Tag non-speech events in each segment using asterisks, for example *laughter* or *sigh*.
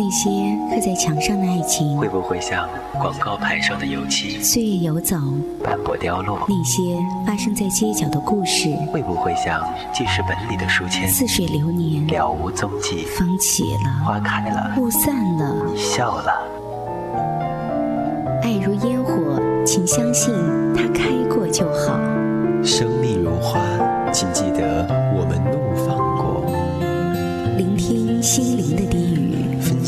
那些刻在墙上的爱情，会不会像广告牌上的油漆？岁月游走，斑驳凋落。那些发生在街角的故事，会不会像记事本里的书签？似水流年，了无踪迹。风起了，花开了，雾散了，你笑了。爱如烟火，请相信它开过就好。生命如花，请记得我们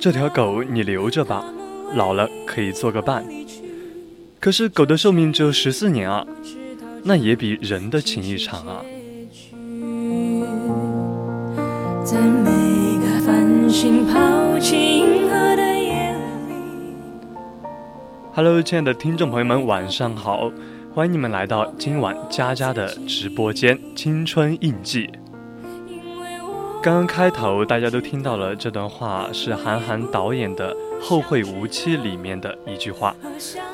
这条狗你留着吧，老了可以做个伴。可是狗的寿命只有十四年啊，那也比人的情谊长啊。Hello，亲爱的听众朋友们，晚上好，欢迎你们来到今晚佳佳的直播间《青春印记》。刚刚开头大家都听到了这段话，是韩寒导演的《后会无期》里面的一句话，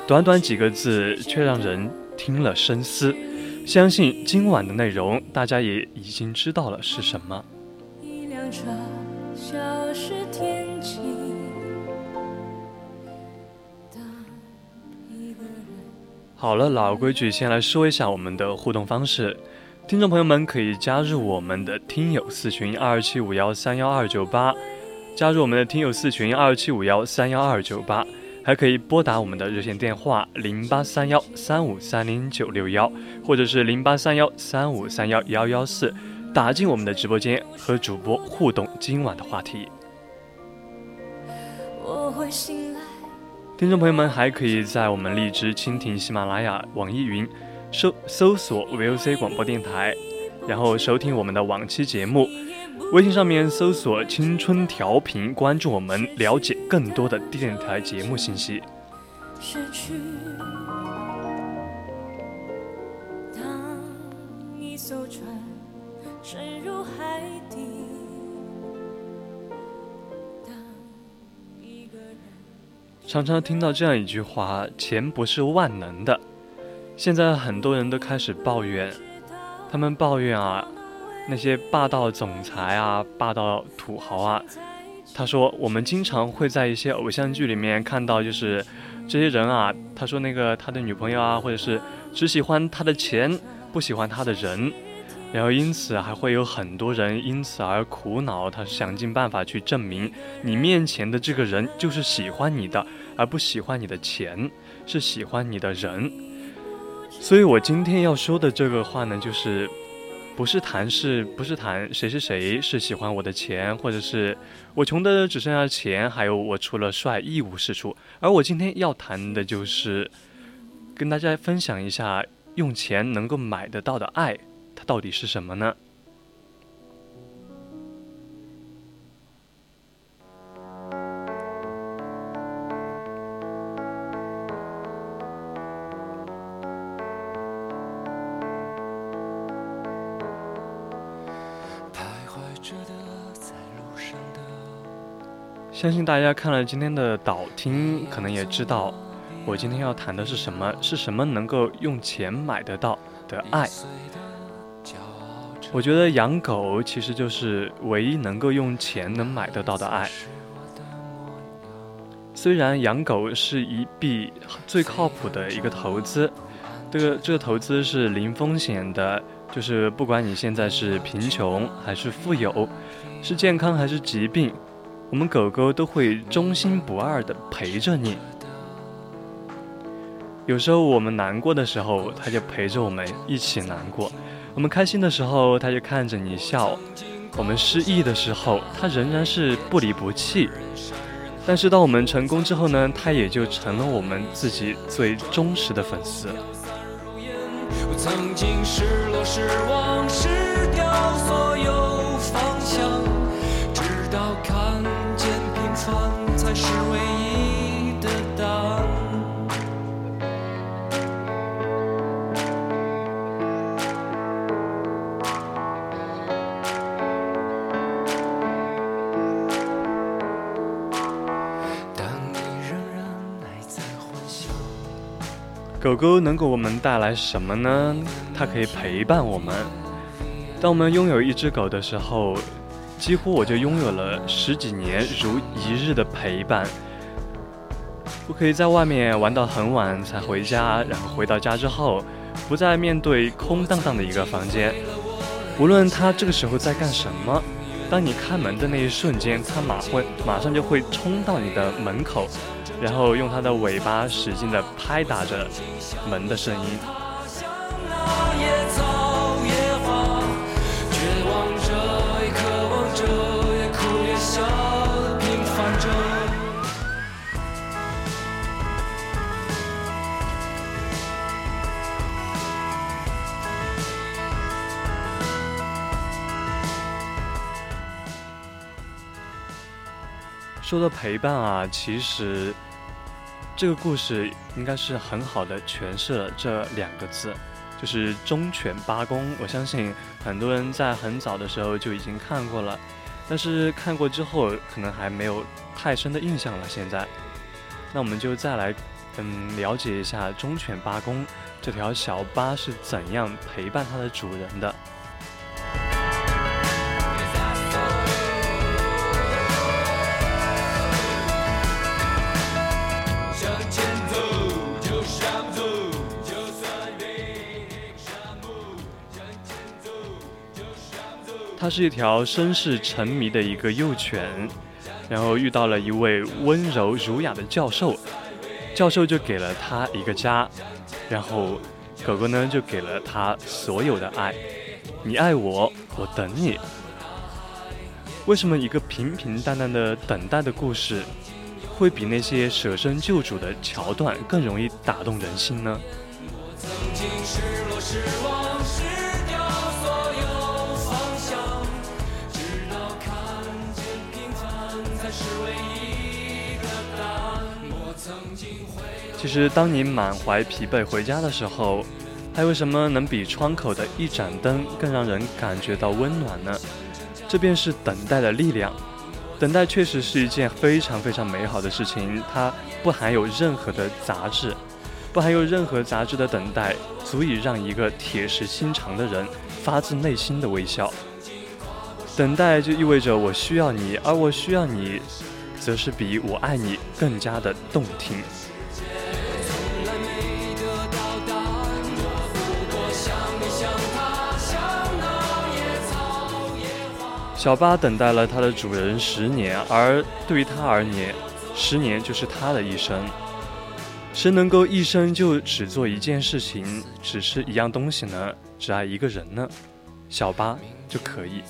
短短几个字却让人听了深思。相信今晚的内容大家也已经知道了是什么。一辆车消失好了，老规矩，先来说一下我们的互动方式。听众朋友们可以加入我们的听友四群二七五幺三幺二九八，加入我们的听友四群二七五幺三幺二九八，还可以拨打我们的热线电话零八三幺三五三零九六幺，或者是零八三幺三五三幺幺幺四，打进我们的直播间和主播互动今晚的话题。我会醒来听众朋友们还可以在我们荔枝、蜻蜓、喜马拉雅、网易云。搜搜索 VOC 广播电台，然后收听我们的往期节目。微信上面搜索“青春调频”，关注我们，了解更多的电台节目信息。失去当一艘船沉入海底常常听到这样一句话：“钱不是万能的。”现在很多人都开始抱怨，他们抱怨啊，那些霸道总裁啊、霸道土豪啊。他说，我们经常会在一些偶像剧里面看到，就是这些人啊，他说那个他的女朋友啊，或者是只喜欢他的钱，不喜欢他的人，然后因此还会有很多人因此而苦恼。他想尽办法去证明，你面前的这个人就是喜欢你的，而不喜欢你的钱，是喜欢你的人。所以，我今天要说的这个话呢，就是，不是谈是不是谈谁是谁是喜欢我的钱，或者是我穷的只剩下钱，还有我除了帅一无是处。而我今天要谈的就是，跟大家分享一下，用钱能够买得到的爱，它到底是什么呢？相信大家看了今天的导听，可能也知道我今天要谈的是什么？是什么能够用钱买得到的爱？我觉得养狗其实就是唯一能够用钱能买得到的爱。虽然养狗是一笔最靠谱的一个投资，这个这个投资是零风险的，就是不管你现在是贫穷还是富有，是健康还是疾病。我们狗狗都会忠心不二的陪着你。有时候我们难过的时候，它就陪着我们一起难过；我们开心的时候，他就看着你笑；我们失意的时候，他仍然是不离不弃。但是当我们成功之后呢，他也就成了我们自己最忠实的粉丝。我曾经失落、失望、失掉所有方向，直到看见平凡才是唯一狗狗能给我们带来什么呢？它可以陪伴我们。当我们拥有一只狗的时候，几乎我就拥有了十几年如一日的陪伴。我可以在外面玩到很晚才回家，然后回到家之后，不再面对空荡荡的一个房间。无论它这个时候在干什么，当你开门的那一瞬间，它马会马上就会冲到你的门口，然后用它的尾巴使劲地拍打着门的声音。说到陪伴啊，其实这个故事应该是很好的诠释了这两个字，就是忠犬八公。我相信很多人在很早的时候就已经看过了，但是看过之后可能还没有太深的印象了。现在，那我们就再来嗯了解一下忠犬八公这条小八是怎样陪伴它的主人的。它是一条身世沉迷的一个幼犬，然后遇到了一位温柔儒雅的教授，教授就给了它一个家，然后狗狗呢就给了它所有的爱。你爱我，我等你。为什么一个平平淡淡的等待的故事，会比那些舍身救主的桥段更容易打动人心呢？曾经失落、失望、失其实，当你满怀疲惫回家的时候，还有什么能比窗口的一盏灯更让人感觉到温暖呢？这便是等待的力量。等待确实是一件非常非常美好的事情，它不含有任何的杂质，不含有任何杂质的等待，足以让一个铁石心肠的人发自内心的微笑。等待就意味着我需要你，而我需要你，则是比我爱你更加的动听。小巴等待了他的主人十年，而对于他而言，十年就是他的一生。谁能够一生就只做一件事情，只吃一样东西呢？只爱一个人呢？小巴就可以。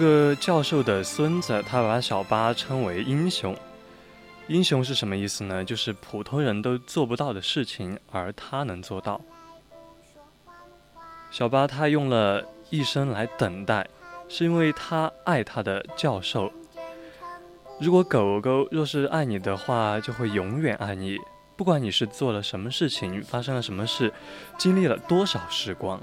个教授的孙子，他把小巴称为英雄。英雄是什么意思呢？就是普通人都做不到的事情，而他能做到。小巴他用了一生来等待，是因为他爱他的教授。如果狗狗若是爱你的话，就会永远爱你，不管你是做了什么事情，发生了什么事，经历了多少时光。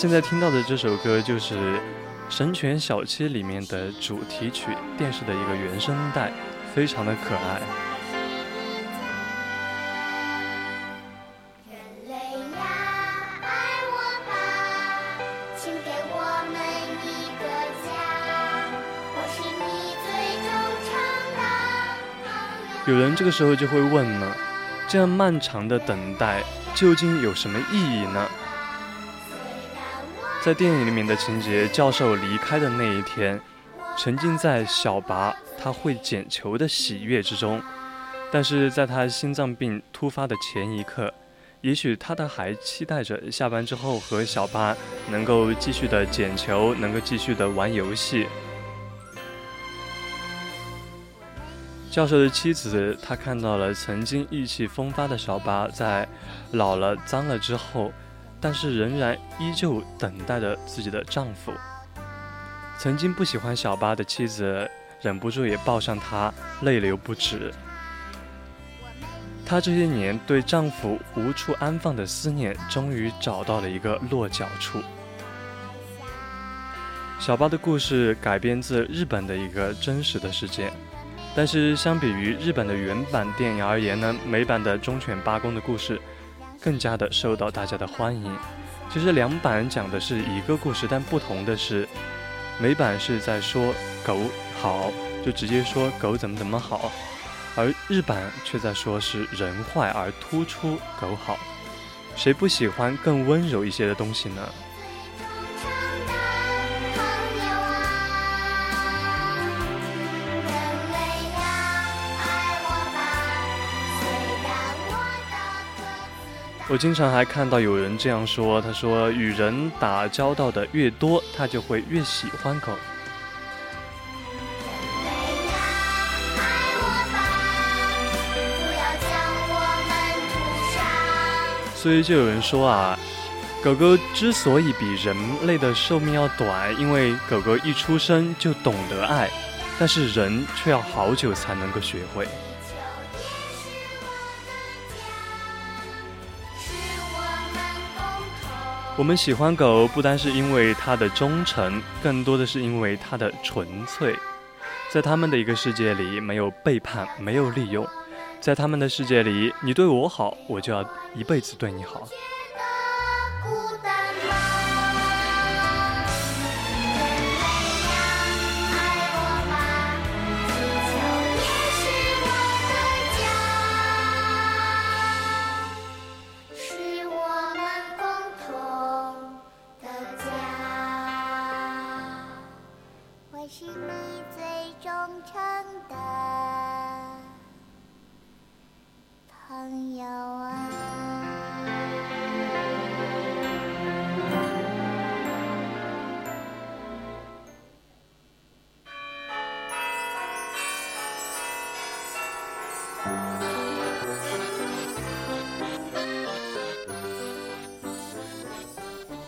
现在听到的这首歌就是神犬小七里面的主题曲，电视的一个原声带，非常的可爱。有人这个时候就会问了，这样漫长的等待究竟有什么意义呢？在电影里面的情节，教授离开的那一天，沉浸在小拔他会捡球的喜悦之中，但是在他心脏病突发的前一刻，也许他的还期待着下班之后和小巴能够继续的捡球，能够继续的玩游戏。教授的妻子，她看到了曾经意气风发的小巴在老了、脏了之后，但是仍然依旧等待着自己的丈夫。曾经不喜欢小巴的妻子，忍不住也抱上他，泪流不止。她这些年对丈夫无处安放的思念，终于找到了一个落脚处。小巴的故事改编自日本的一个真实的事件。但是相比于日本的原版电影而言呢，美版的忠犬八公的故事更加的受到大家的欢迎。其实两版讲的是一个故事，但不同的是，美版是在说狗好，就直接说狗怎么怎么好，而日版却在说是人坏而突出狗好。谁不喜欢更温柔一些的东西呢？我经常还看到有人这样说：“他说，与人打交道的越多，他就会越喜欢狗。”所以就有人说啊，狗狗之所以比人类的寿命要短，因为狗狗一出生就懂得爱，但是人却要好久才能够学会。我们喜欢狗，不单是因为它的忠诚，更多的是因为它的纯粹。在他们的一个世界里，没有背叛，没有利用。在他们的世界里，你对我好，我就要一辈子对你好。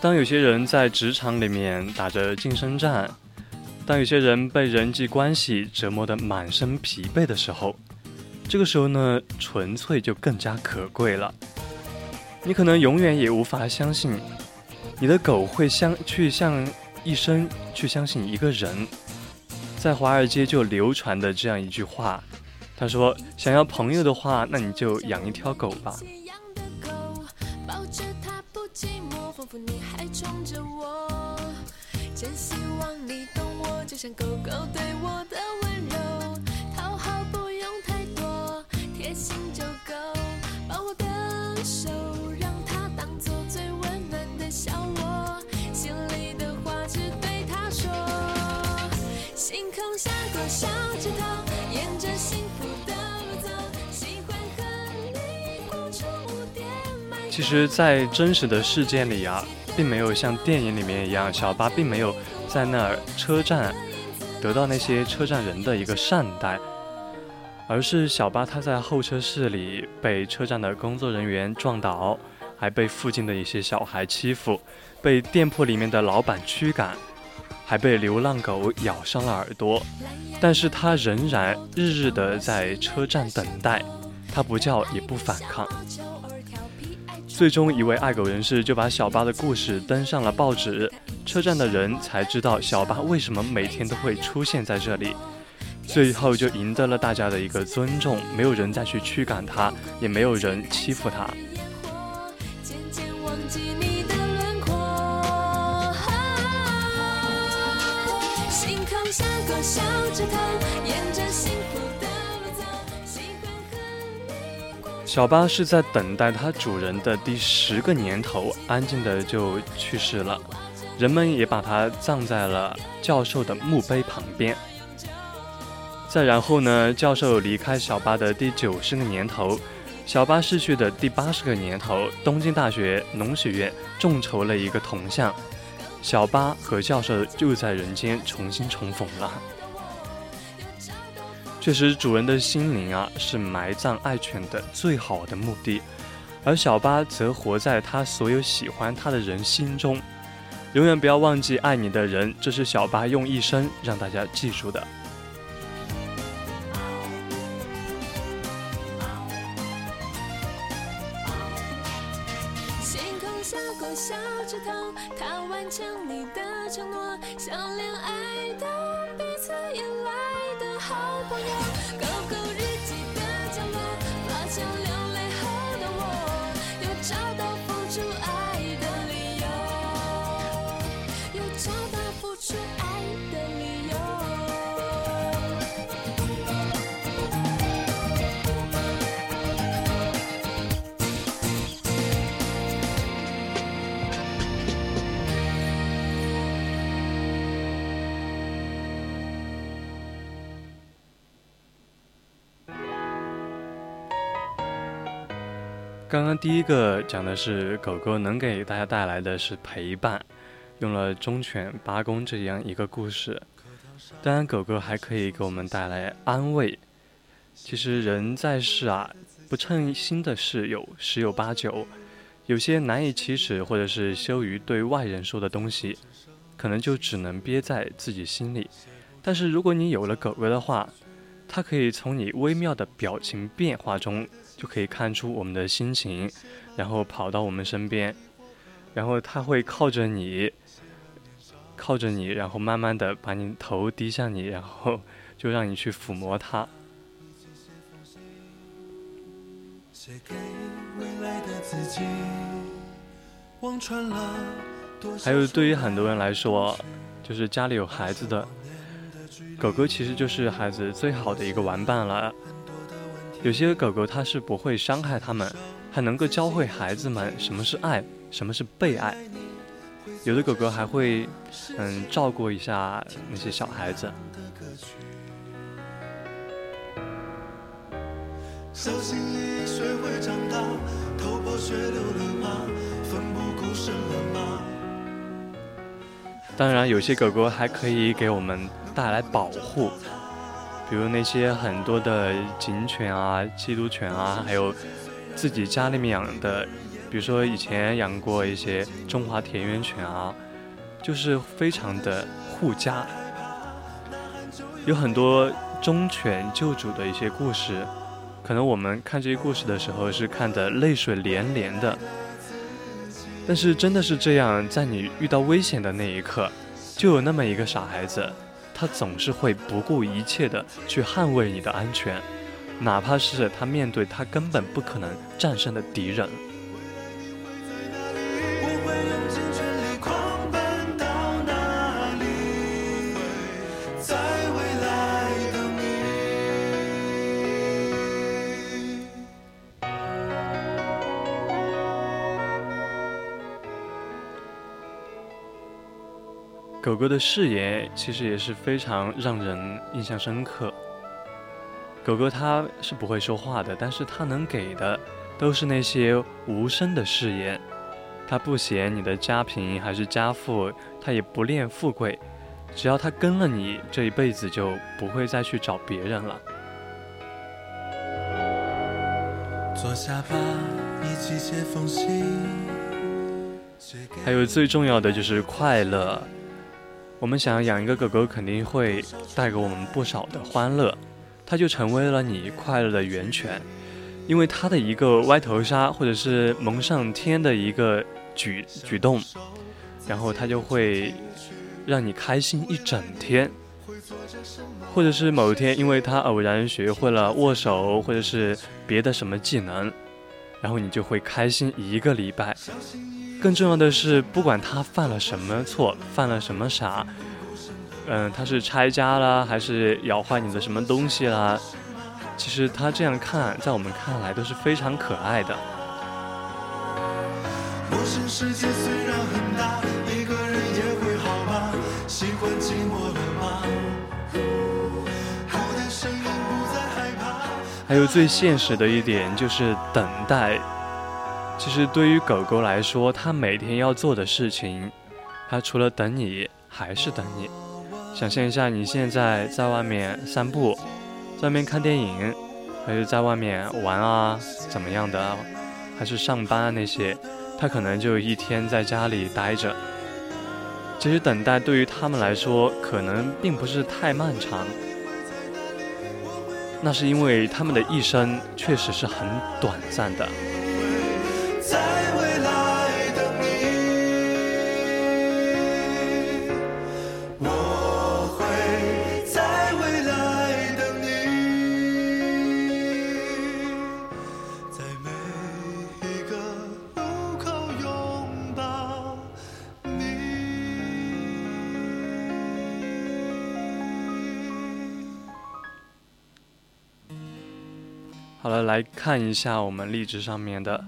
当有些人在职场里面打着晋升战，当有些人被人际关系折磨得满身疲惫的时候，这个时候呢，纯粹就更加可贵了。你可能永远也无法相信，你的狗会相去向一生去相信一个人。在华尔街就流传的这样一句话，他说：“想要朋友的话，那你就养一条狗吧。”实，在真实的事件里啊。并没有像电影里面一样，小巴并没有在那儿车站得到那些车站人的一个善待，而是小巴他在候车室里被车站的工作人员撞倒，还被附近的一些小孩欺负，被店铺里面的老板驱赶，还被流浪狗咬伤了耳朵，但是他仍然日日的在车站等待，他不叫也不反抗。最终，一位爱狗人士就把小巴的故事登上了报纸，车站的人才知道小巴为什么每天都会出现在这里，最后就赢得了大家的一个尊重，没有人再去驱赶他，也没有人欺负他。小巴是在等待它主人的第十个年头，安静的就去世了。人们也把它葬在了教授的墓碑旁边。再然后呢，教授离开小巴的第九十个年头，小巴逝去的第八十个年头，东京大学农学院众筹了一个铜像，小巴和教授又在人间重新重逢了。确实，主人的心灵啊，是埋葬爱犬的最好的墓地，而小巴则活在他所有喜欢他的人心中。永远不要忘记爱你的人，这是小巴用一生让大家记住的。第一个讲的是狗狗能给大家带来的是陪伴，用了忠犬八公这样一个故事。当然，狗狗还可以给我们带来安慰。其实人在世啊，不称心的事有十有八九，有些难以启齿或者是羞于对外人说的东西，可能就只能憋在自己心里。但是如果你有了狗狗的话，它可以从你微妙的表情变化中。就可以看出我们的心情，然后跑到我们身边，然后它会靠着你，靠着你，然后慢慢的把你头低向你，然后 *laughs* 就让你去抚摸它。写给未来的自己，望穿了多少还有对于很多人来说，就是家里有孩子的狗狗，其实就是孩子最好的一个玩伴了。有些狗狗它是不会伤害它们，还能够教会孩子们什么是爱，什么是被爱。有的狗狗还会，嗯，照顾一下那些小孩子。小心翼翼学会长大，头破血流了吗？奋不顾身了吗？当然，有些狗狗还可以给我们带来保护。比如那些很多的警犬啊、缉毒犬啊，还有自己家里面养的，比如说以前养过一些中华田园犬啊，就是非常的护家。有很多忠犬救主的一些故事，可能我们看这些故事的时候是看得泪水连连的，但是真的是这样，在你遇到危险的那一刻，就有那么一个傻孩子。他总是会不顾一切的去捍卫你的安全，哪怕是他面对他根本不可能战胜的敌人。狗狗的誓言其实也是非常让人印象深刻。狗狗它是不会说话的，但是它能给的都是那些无声的誓言。它不嫌你的家贫还是家富，它也不恋富贵，只要它跟了你，这一辈子就不会再去找别人了。坐下吧，一起写封信。还有最重要的就是快乐。我们想养一个狗狗，肯定会带给我们不少的欢乐，它就成为了你快乐的源泉。因为它的一个歪头杀，或者是蒙上天的一个举举动，然后它就会让你开心一整天。或者是某一天，因为它偶然学会了握手，或者是别的什么技能，然后你就会开心一个礼拜。更重要的是，不管他犯了什么错，犯了什么傻，嗯，他是拆家啦，还是咬坏你的什么东西啦，其实他这样看，在我们看来都是非常可爱的。陌生世界虽然很大，一个人也会好吧？喜欢寂寞了吗？孤单声音不再害怕。还有最现实的一点就是等待。其实对于狗狗来说，它每天要做的事情，它除了等你，还是等你。想象一下，你现在在外面散步，在外面看电影，还是在外面玩啊，怎么样的，还是上班啊那些，它可能就一天在家里待着。其实等待对于他们来说，可能并不是太漫长。那是因为他们的一生确实是很短暂的。在未来等你，我会在未来等你，在每一个路口拥抱你。好了，来看一下我们荔枝上面的，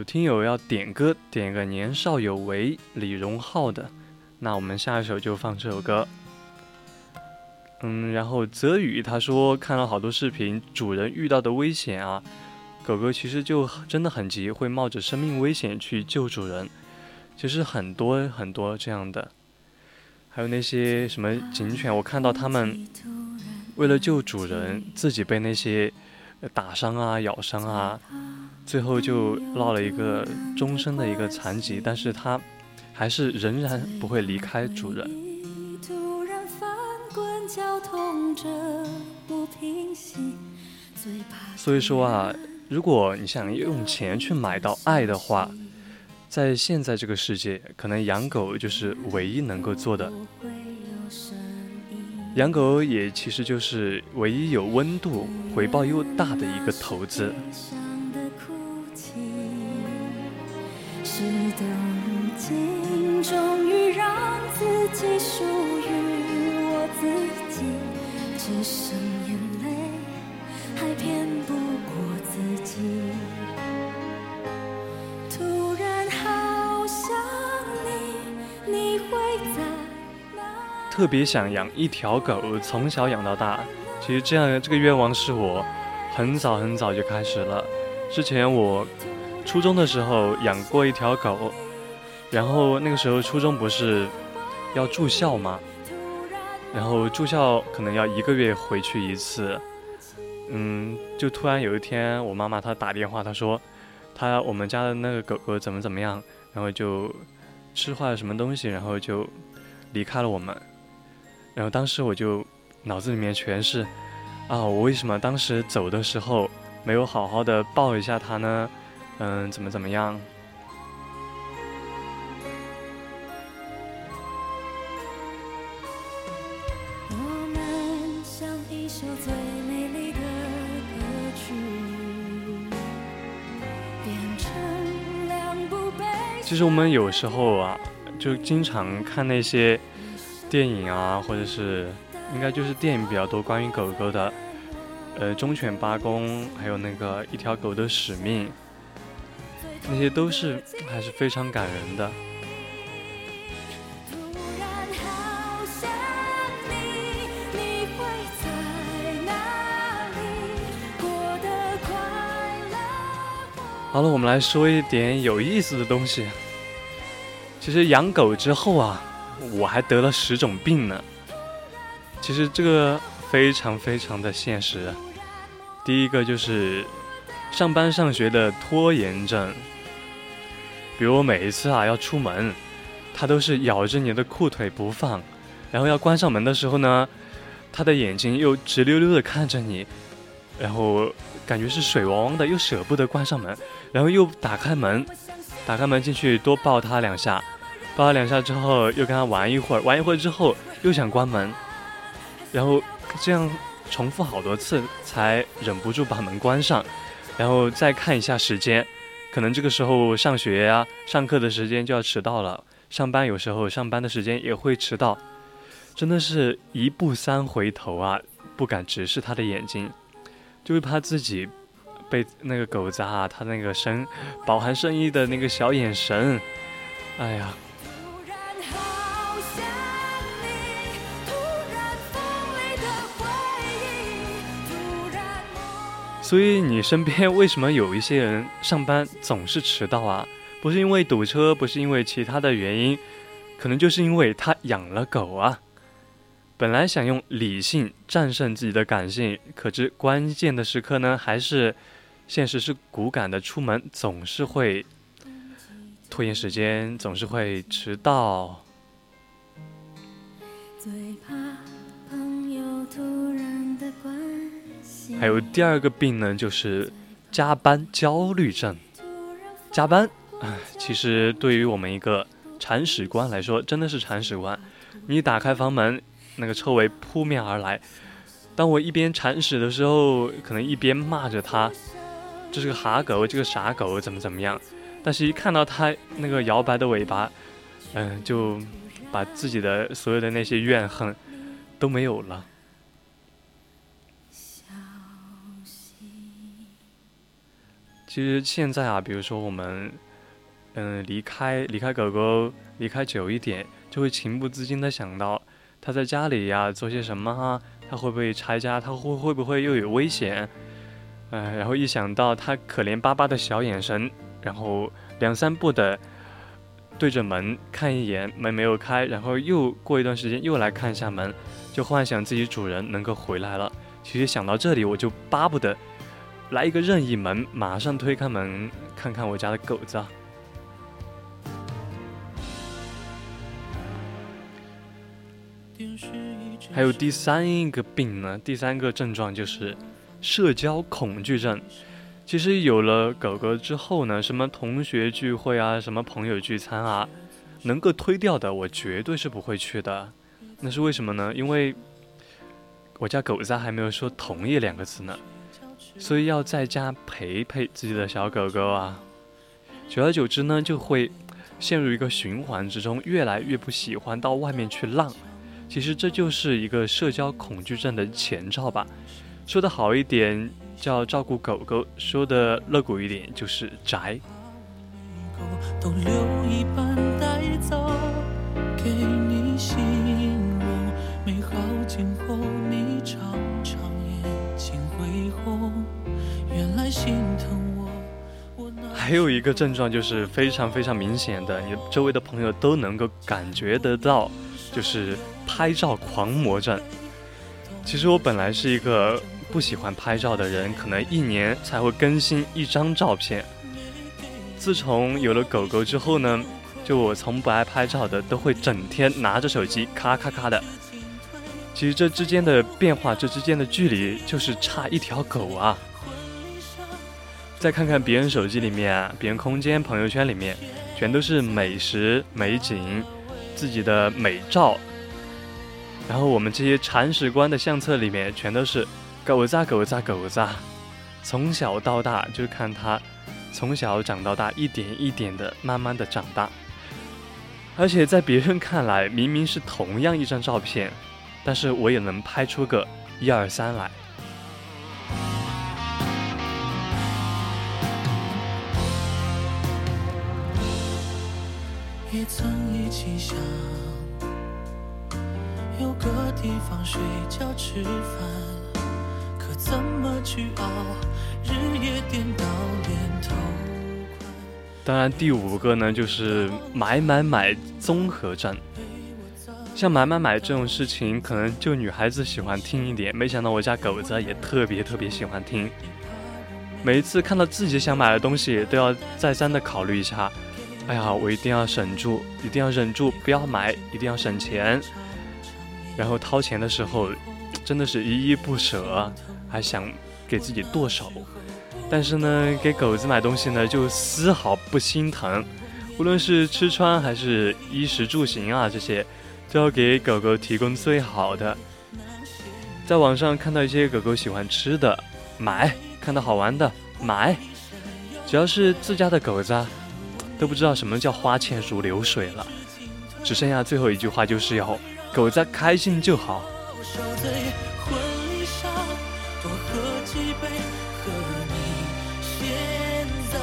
有听友要点歌，点个年少有为李荣浩的，那我们下一首就放这首歌。嗯，然后泽宇他说看了好多视频，主人遇到的危险啊，狗狗其实就真的很急，会冒着生命危险去救主人。其实很多很多这样的，还有那些什么警犬，我看到他们为了救主人，自己被那些打伤啊、咬伤啊，最后就落了一个终身的一个残疾，但是它还是仍然不会离开主人。所以说啊，如果你想用钱去买到爱的话，在现在这个世界，可能养狗就是唯一能够做的。养狗也其实就是唯一有温度、回报又大的一个投资。终于让自己属于我自己，只剩眼泪，还骗不过自己。突然好想你，你会在哪？特别想养一条狗，从小养到大。其实这样这个愿望是我很早很早就开始了。之前我初中的时候养过一条狗，然后那个时候初中不是要住校吗？然后住校可能要一个月回去一次。嗯，就突然有一天，我妈妈她打电话，她说她我们家的那个狗狗怎么怎么样，然后就吃坏了什么东西，然后就离开了我们。然后当时我就脑子里面全是啊，我为什么当时走的时候没有好好的抱一下它呢？嗯，怎么怎么样？其实我们有时候啊，就经常看那些电影啊，或者是应该就是电影比较多，关于狗狗的，呃，忠犬八公，还有那个一条狗的使命，那些都是还是非常感人的。好了，我们来说一点有意思的东西。其实养狗之后啊，我还得了十种病呢。其实这个非常非常的现实。第一个就是上班上学的拖延症，比如我每一次啊要出门，它都是咬着你的裤腿不放，然后要关上门的时候呢，它的眼睛又直溜溜的看着你，然后感觉是水汪汪的，又舍不得关上门，然后又打开门，打开门进去多抱它两下，抱它两下之后又跟它玩一会儿，玩一会儿之后又想关门，然后这样重复好多次才忍不住把门关上，然后再看一下时间，可能这个时候上学呀、上课的时间就要迟到了，上班有时候上班的时间也会迟到，真的是一步三回头啊，不敢直视他的眼睛。就会怕自己被那个狗子啊，他那个深饱含深意的那个小眼神，哎呀，所以你身边为什么有一些人上班总是迟到啊？不是因为堵车，不是因为其他的原因，可能就是因为他养了狗啊。本来想用理性战胜自己的感性，可知关键的时刻呢，还是现实是骨感的，出门总是会拖延时间，总是会迟到。最怕朋友突然的关心，还有第二个病呢，就是加班焦虑症。加班，唉，其实对于我们一个铲屎官来说，真的是铲屎官。你打开房门，那个臭味扑面而来。当我一边铲屎的时候，可能一边骂着他，这是个哈狗，这个傻狗，怎么怎么样。但是，一看到它那个摇摆的尾巴，嗯、就把自己的所有的那些怨恨都没有了。其实现在啊，比如说我们，嗯、离开离开狗狗，离开久一点，就会情不自禁的想到它在家里呀做些什么啊，它会不会拆家，它会会不会又有危险？哎、然后一想到它可怜巴巴的小眼神，然后两三步的对着门看一眼，门没有开，然后又过一段时间又来看一下门，就幻想自己主人能够回来了。其实想到这里，我就巴不得来一个任意门，马上推开门看看我家的狗子啊。还有第三个病呢，第三个症状就是社交恐惧症。其实有了狗狗之后呢，什么同学聚会啊，什么朋友聚餐啊，能够推掉的，我绝对是不会去的。那是为什么呢？因为我家狗子还没有说同意两个字呢，所以要在家陪陪自己的小狗狗啊。久而久之呢，就会陷入一个循环之中，越来越不喜欢到外面去浪。其实这就是一个社交恐惧症的前兆吧。说的好一点叫照顾狗狗，说的露骨一点就是宅。都留一半带走，给你形容美好经过，你常常眼睛会红。原来心疼我，我还有一个症状就是非常非常明显的，你周围的朋友都能够感觉得到，就是拍照狂魔症。其实我本来是一个不喜欢拍照的人，可能一年才会更新一张照片。自从有了狗狗之后呢，就我从不爱拍照的，都会整天拿着手机咔咔咔的。其实这之间的变化，这之间的距离，就是差一条狗啊。再看看别人手机里面啊，别人空间、朋友圈里面，全都是美食、美景、自己的美照。然后我们这些铲屎官的相册里面，全都是狗子啊、狗子啊、狗子啊。从小到大，就看它从小长到大，一点一点的慢慢的长大。而且在别人看来，明明是同样一张照片，但是我也能拍出个一二三来。也曾一起想，有个地方睡觉吃饭，怎么去熬？日夜颠倒，连头当然，第五个呢，就是买买买综合症。像买买买这种事情，可能就女孩子喜欢听一点。没想到我家狗子也特别特别喜欢听。每一次看到自己想买的东西，都要再三的考虑一下。哎呀，我一定要省住，一定要忍住，不要买，一定要省钱。然后掏钱的时候，真的是依依不舍，还想给自己剁手。但是呢，给狗子买东西呢，就丝毫不心疼。无论是吃穿还是衣食住行啊，这些都要给狗狗提供最好的。在网上看到一些狗狗喜欢吃的，买；看到好玩的，买。只要是自家的狗子，都不知道什么叫花钱如流水了。只剩下最后一句话，就是要狗子开心就好。受罪婚礼上多喝几杯和你现在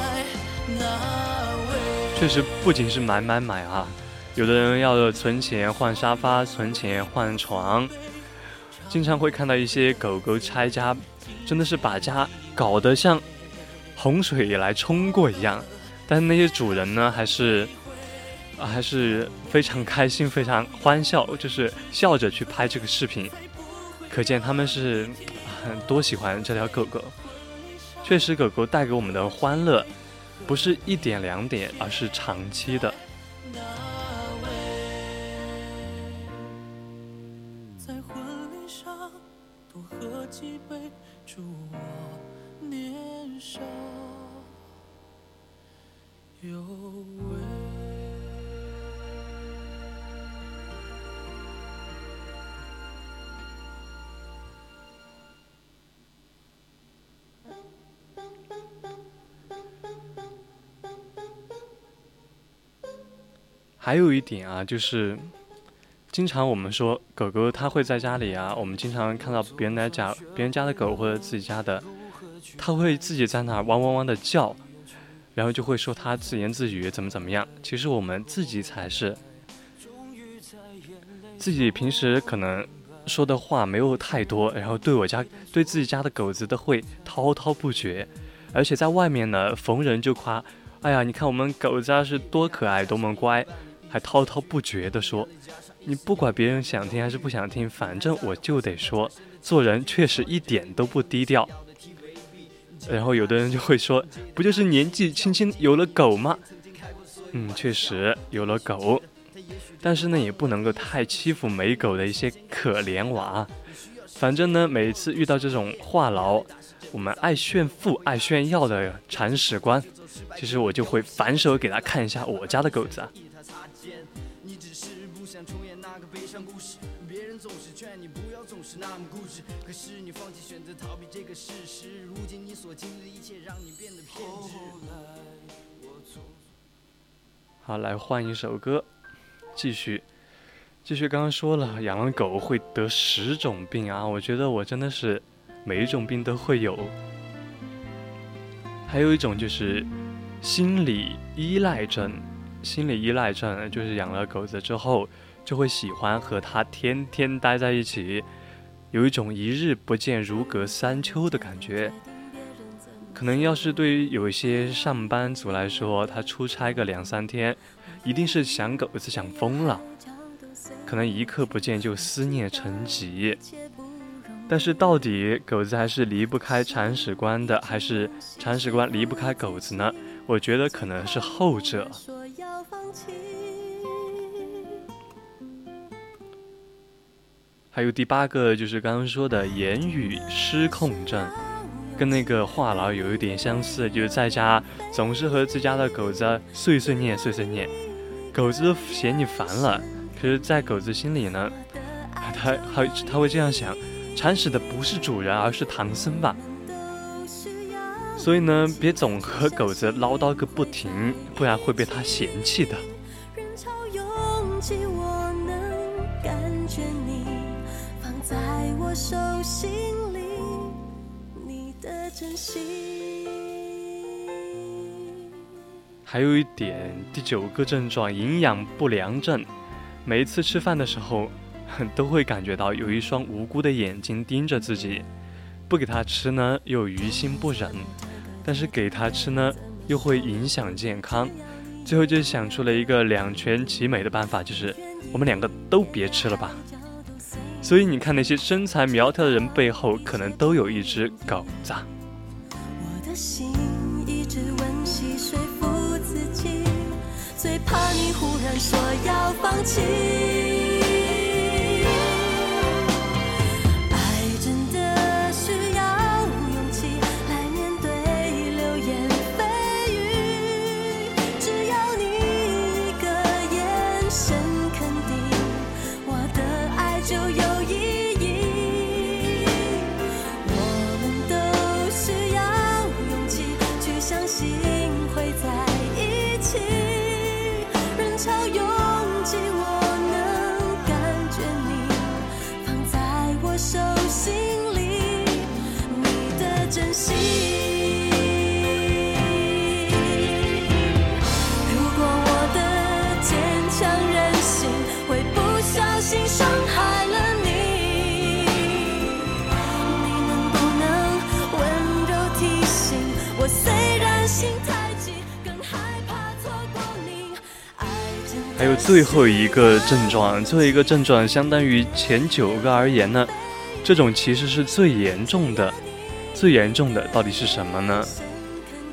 位。确实不仅是买买买啊有的人要存钱换沙发存钱换床经常会看到一些狗狗拆家真的是把家搞得像洪水也来冲过一样。但是那些主人呢还是还是非常开心，非常欢笑，就是笑着去拍这个视频，可见他们是很多喜欢这条狗狗。确实，狗狗带给我们的欢乐，不是一点两点，而是长期的。在婚礼上多喝几杯，祝我年少有为。还有一点啊，就是经常我们说狗狗它会在家里啊，我们经常看到别人的家、别人家的狗或者自己家的，它会自己在那汪汪汪的叫，然后就会说它自言自语怎么怎么样。其实我们自己才是自己平时可能说的话没有太多，然后对我家对自己家的狗子都会滔滔不绝，而且在外面呢逢人就夸，哎呀，你看我们狗子是多可爱，多么乖。还滔滔不绝地说：“你不管别人想听还是不想听，反正我就得说。做人确实一点都不低调。”然后有的人就会说：“不就是年纪轻轻有了狗吗？”嗯，确实有了狗，但是呢，也不能够太欺负没狗的一些可怜娃。反正呢，每次遇到这种话痨，我们爱炫富、爱炫耀的铲屎官，其实我就会反手给他看一下我家的狗子啊。那么固执，可是你放弃选择逃避这个事实，如今你所经历的一切让你变得偏执。好，来换一首歌，继续，继续。刚刚说了，养了狗会得十种病啊，我觉得我真的是每一种病都会有。还有一种就是心理依赖症。心理依赖症就是养了狗子之后，就会喜欢和它天天待在一起，有一种一日不见如隔三秋的感觉。可能要是对于有一些上班族来说，他出差个两三天，一定是想狗子想疯了，可能一刻不见就思念成疾。但是到底狗子还是离不开铲屎官的，还是铲屎官离不开狗子呢？我觉得可能是后者。还有第八个就是刚刚说的言语失控症，跟那个话痨有一点相似，就是在家总是和自家的狗子碎碎念碎碎念，狗子嫌你烦了，可是，在狗子心里呢，它它它会这样想，铲屎的不是主人，而是唐僧吧。所以呢，别总和狗子唠叨个不停，不然会被它嫌弃的。我手心里你的真心还有一点，第九个症状，营养不良症。每一次吃饭的时候，都会感觉到有一双无辜的眼睛盯着自己，不给他吃呢，又于心不忍；但是给他吃呢，又会影响健康。最后就想出了一个两全其美的办法，就是我们两个都别吃了吧。所以你看，那些身材苗条的人背后，可能都有一只狗子。我的心一直温习说服自己，最怕你忽然说要放弃。最后一个症状，最后一个症状相当于前九个而言呢，这种其实是最严重的。最严重的到底是什么呢？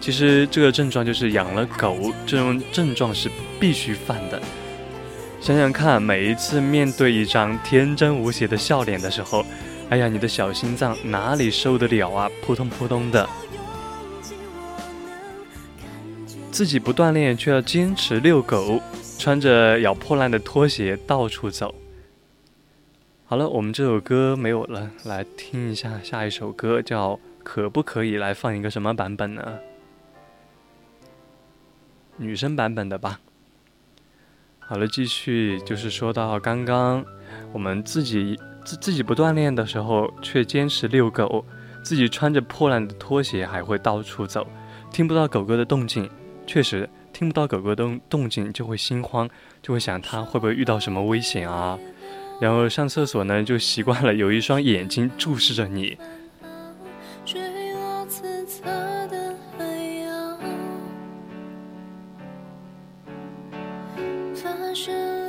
其实这个症状就是养了狗，这种症状是必须犯的。想想看，每一次面对一张天真无邪的笑脸的时候，哎呀，你的小心脏哪里受得了啊？扑通扑通的。自己不锻炼，却要坚持遛狗，穿着咬破烂的拖鞋到处走。好了，我们这首歌没有了，来听一下下一首歌，叫《可不可以》，来放一个什么版本呢？女生版本的吧。好了，继续就是说到刚刚我们自己自自己不锻炼的时候，却坚持遛狗，自己穿着破烂的拖鞋还会到处走，听不到狗狗的动静，确实听不到狗狗的动动静就会心慌，就会想它会不会遇到什么危险啊？然后上厕所呢，就习惯了有一双眼睛注视着你。发生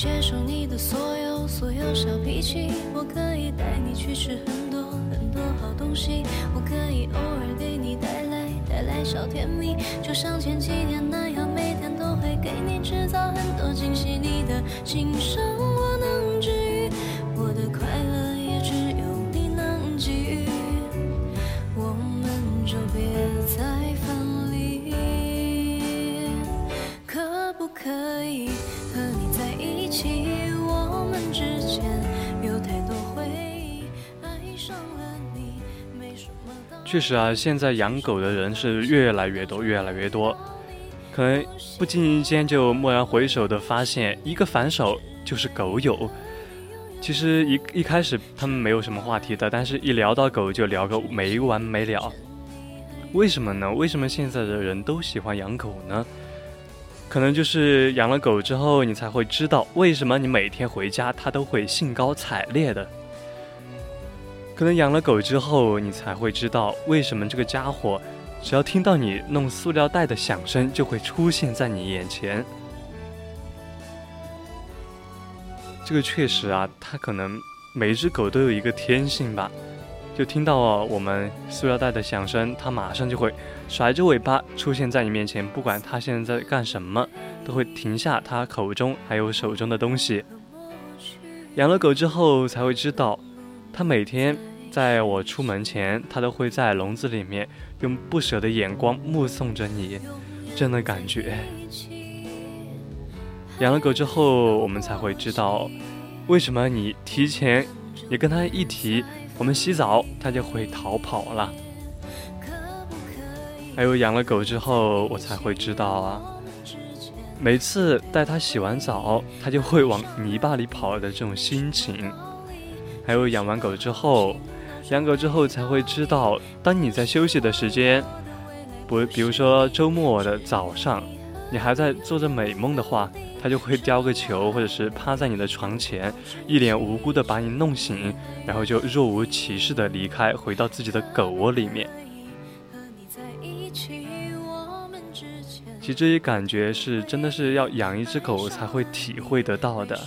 接受你的所有所有小脾气，我可以带你去吃很多很多好东西，我可以偶尔给你带来带来小甜蜜，就像前几年那样，每天都会给你制造很多惊喜。你的心伤确实啊，现在养狗的人是越来越多，越来越多，可能不经意间就蓦然回首的发现，一个反手就是狗友。其实一一开始他们没有什么话题的，但是一聊到狗就聊个没完没了。为什么呢？为什么现在的人都喜欢养狗呢？可能就是养了狗之后，你才会知道为什么你每天回家它都会兴高采烈的。可能养了狗之后，你才会知道为什么这个家伙，只要听到你弄塑料袋的响声，就会出现在你眼前。这个确实啊，它可能每一只狗都有一个天性吧，就听到我们塑料袋的响声，它马上就会甩着尾巴出现在你面前，不管它现在在干什么，都会停下它口中还有手中的东西。养了狗之后才会知道，它每天在我出门前，它都会在笼子里面用不舍的眼光目送着你，真的感觉。养了狗之后，我们才会知道，为什么你提前，你跟它一提我们洗澡，它就会逃跑了。还有养了狗之后，我才会知道啊，每次带它洗完澡，它就会往泥巴里跑的这种心情。还有养完狗之后，养狗之后才会知道，当你在休息的时间，不，比如说周末的早上，你还在做着美梦的话，它就会叼个球，或者是趴在你的床前，一脸无辜的把你弄醒，然后就若无其事的离开，回到自己的狗窝里面。其实这些感觉是真的是要养一只狗才会体会得到的。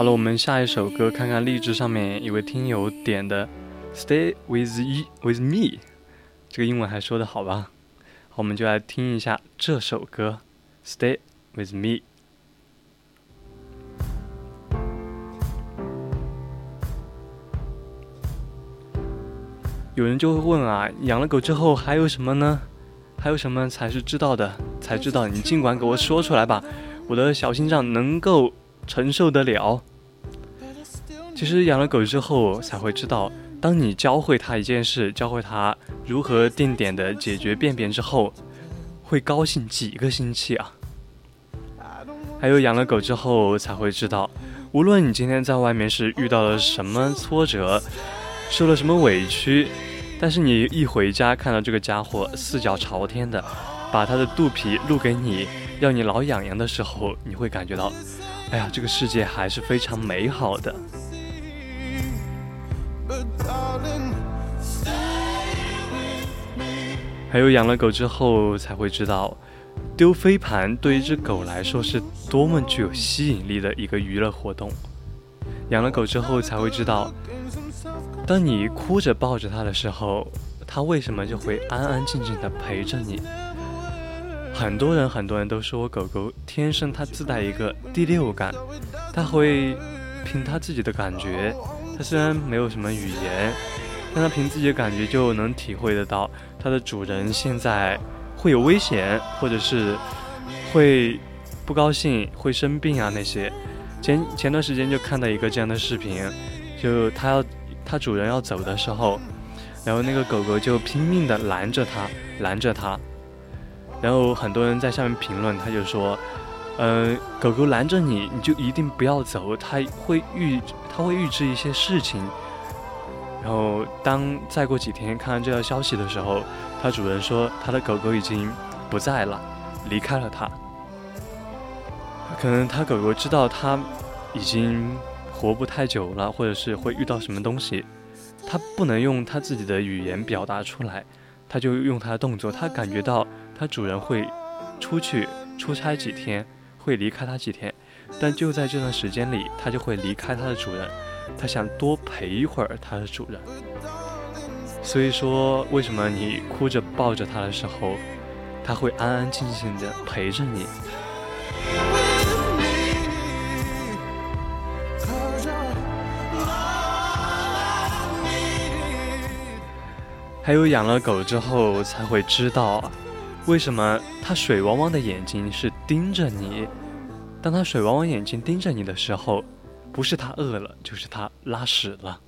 好了，我们下一首歌，看看励志上面一位听友点的《Stay with you with me》，这个英文还说的好吧？好，我们就来听一下这首歌《Stay with me》。有人就会问啊，养了狗之后还有什么呢？还有什么才是知道的？才知道你尽管给我说出来吧，我的小心脏能够承受得了。其实养了狗之后才会知道，当你教会它一件事，教会它如何定点的解决便便之后，会高兴几个星期啊。还有养了狗之后才会知道，无论你今天在外面是遇到了什么挫折，受了什么委屈，但是你一回家看到这个家伙四脚朝天的，把它的肚皮露给你，要你挠痒痒的时候，你会感觉到，哎呀，这个世界还是非常美好的。还有养了狗之后才会知道，丢飞盘对一只狗来说是多么具有吸引力的一个娱乐活动。养了狗之后才会知道，当你哭着抱着它的时候，它为什么就会安安静静的陪着你。很多人很多人都说狗狗天生它自带一个第六感，它会凭它自己的感觉，它虽然没有什么语言，但它凭自己的感觉就能体会得到它的主人现在会有危险，或者是会不高兴、会生病啊那些。前前段时间就看到一个这样的视频，就它要它主人要走的时候，然后那个狗狗就拼命的拦着它，拦着它。然后很多人在下面评论，他就说，呃，狗狗拦着你，你就一定不要走，它会预它会预知一些事情。然后当再过几天看到这条消息的时候，它主人说他的狗狗已经不在了，离开了它。可能他狗狗知道它已经活不太久了，或者是会遇到什么东西，它不能用它自己的语言表达出来，它就用它的动作，它感觉到它主人会出去出差几天，会离开它几天，但就在这段时间里，它就会离开它的主人，它想多陪一会儿它的主人。所以说，为什么你哭着抱着它的时候，它会安安静静的陪着你.还有养了狗之后才会知道啊，为什么它水汪汪的眼睛是盯着你。当他水汪汪眼睛盯着你的时候，不是他饿了，就是他拉屎了。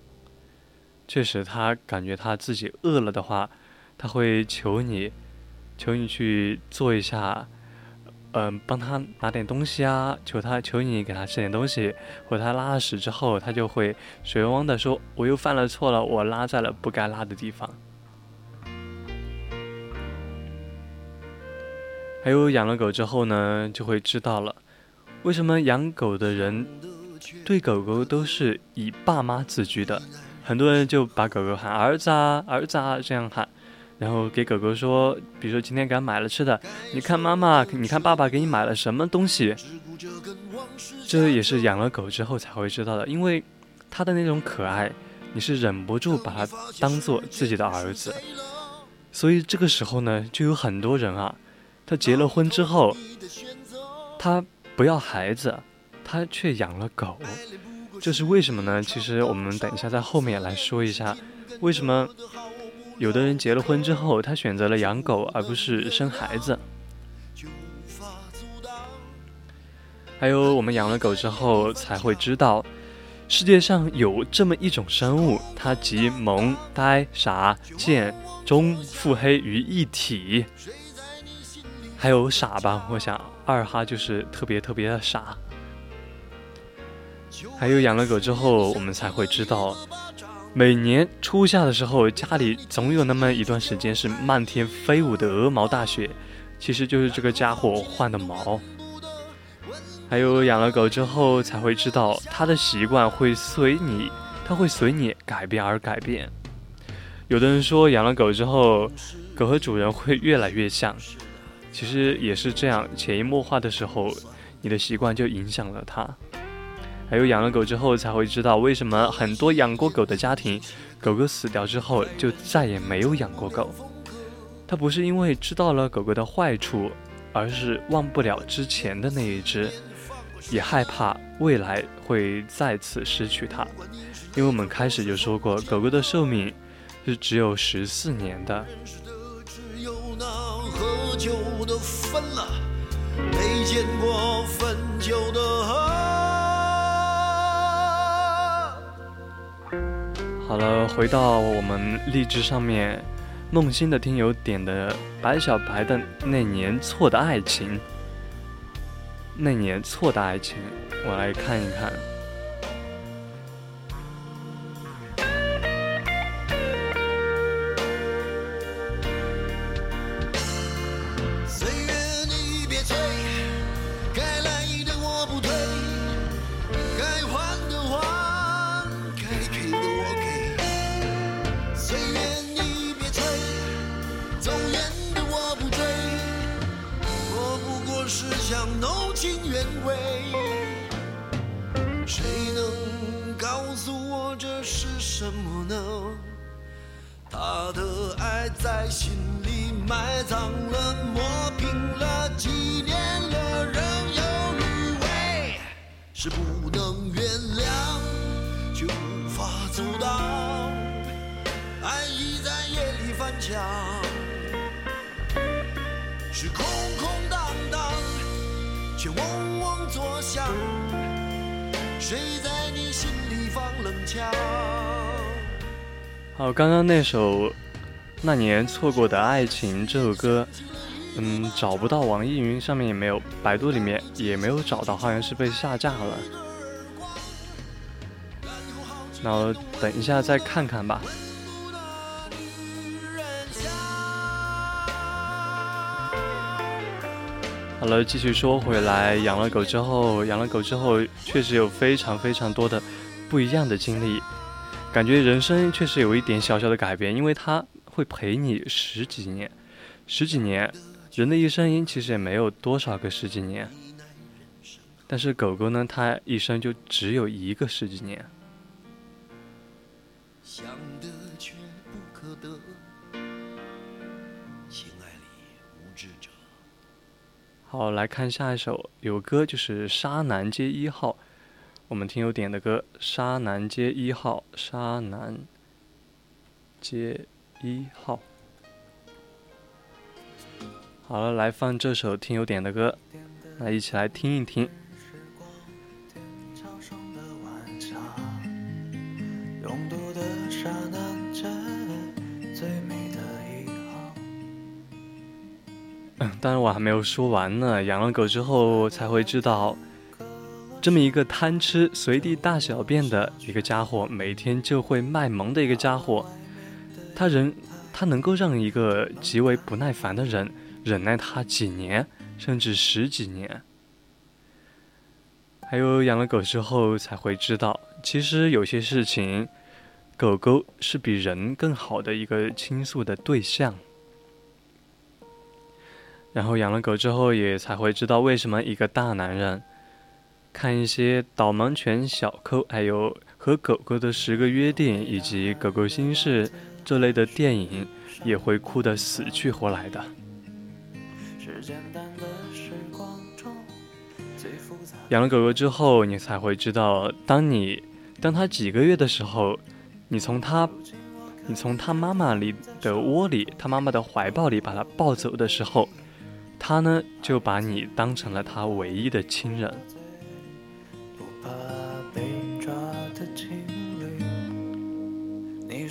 确实，他感觉他自己饿了的话，他会求你，求你去做一下，嗯、帮他拿点东西啊，求他求你给他吃点东西，或者他拉了屎之后，他就会水汪汪的说：“我又犯了错了，我拉在了不该拉的地方。”还有养了狗之后呢，就会知道了，为什么养狗的人对狗狗都是以爸妈自居的。很多人就把狗狗喊儿子啊，儿子啊这样喊，然后给狗狗说，比如说今天给它买了吃的，你看妈妈，你看爸爸给你买了什么东西。这也是养了狗之后才会知道的，因为它的那种可爱，你是忍不住把它当做自己的儿子。所以这个时候呢，就有很多人啊，他结了婚之后，他不要孩子，他却养了狗，这是为什么呢？其实我们等一下在后面来说一下，为什么有的人结了婚之后，他选择了养狗而不是生孩子。还有我们养了狗之后才会知道，世界上有这么一种生物，它集萌、呆、傻、贱、忠、腹黑于一体。还有傻吧，我想二哈就是特别特别的傻。还有养了狗之后，我们才会知道，每年初夏的时候，家里总有那么一段时间是漫天飞舞的鹅毛大雪，其实就是这个家伙换的毛。还有养了狗之后才会知道，它的习惯会随你，它会随你改变而改变。有的人说养了狗之后，狗和主人会越来越像，其实也是这样，潜移默化的时候，你的习惯就影响了它。还有养了狗之后才会知道，为什么很多养过狗的家庭，狗狗死掉之后就再也没有养过狗。它不是因为知道了狗狗的坏处，而是忘不了之前的那一只，也害怕未来会再次失去它。因为我们开始就说过，狗狗的寿命是只有十四年的。只有那喝酒的分了，没见过分酒的喝。好了，回到我们励志上面，梦欣的听友点的白小白的《那年错的爱情》，那年错的爱情，我来看一看。爱在心里埋葬了，磨平了，几年了，仍有余味，是不能原谅，却无法阻挡。爱已在夜里翻墙，是空空荡荡，却嗡嗡作响。谁在你心里放冷枪？好，刚刚那首《那年错过的爱情》这首歌，嗯，找不到网易云上面也没有，百度里面也没有找到，好像是被下架了。那我等一下再看看吧。好了，继续说回来，养了狗之后，养了狗之后，确实有非常非常多的不一样的经历，感觉人生确实有一点小小的改变，因为它会陪你十几年，十几年，人的一生其实也没有多少个十几年，但是狗狗呢，它一生就只有一个十几年。想得却不可得，情爱里无知者。好，来看下一首，有歌就是《沙南街一号》，我们听友点的歌《沙南街一号》，沙南街一号。好了，来放这首听友点的歌，来一起来听一听。桥上的晚霞，拥堵的沙南街，最美的一号。嗯，当然我还没有说完呢。养了狗之后才会知道，这么一个贪吃、随地大小便的一个家伙，每天就会卖萌的一个家伙，他人他能够让一个极为不耐烦的人忍耐他几年，甚至十几年。还有养了狗之后才会知道，其实有些事情，狗狗是比人更好的一个倾诉的对象。然后养了狗之后，也才会知道为什么一个大男人看一些导盲犬、小抠，还有和狗狗的十个约定以及狗狗心事这类的电影，也会哭得死去活来的。养了狗狗之后，你才会知道，当你当它几个月的时候，你从它你从它妈妈里的窝里，它妈妈的怀抱里把它抱走的时候。他呢，就把你当成了他唯一的亲人。不怕被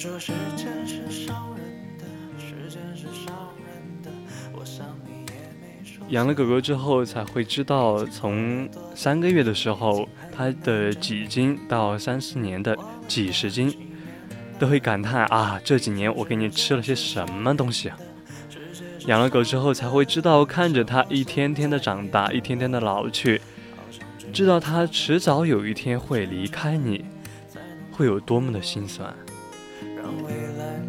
说时间是伤人的，时间是伤人的，我想你也没说。养了狗狗之后，才会知道，从三个月的时候，它的几斤到三四年的几十斤，都会感叹啊，这几年我给你吃了些什么东西啊！养了狗之后才会知道，看着它一天天的长大，一天天的老去，知道它迟早有一天会离开你，会有多么的心酸。未来？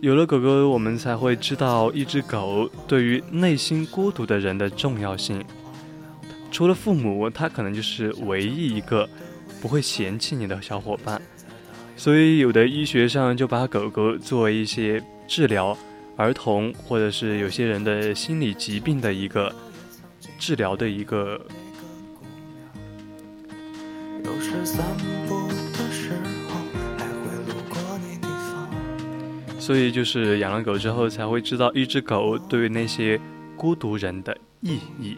有了狗狗，我们才会知道一只狗对于内心孤独的人的重要性。除了父母，它可能就是唯一一个不会嫌弃你的小伙伴。所以，有的医学上就把狗狗作为一些治疗儿童或者是有些人的心理疾病的一个治疗的一个。散步的时候还会路过你所以就是养了狗之后才会知道一只狗对于那些孤独人的意义。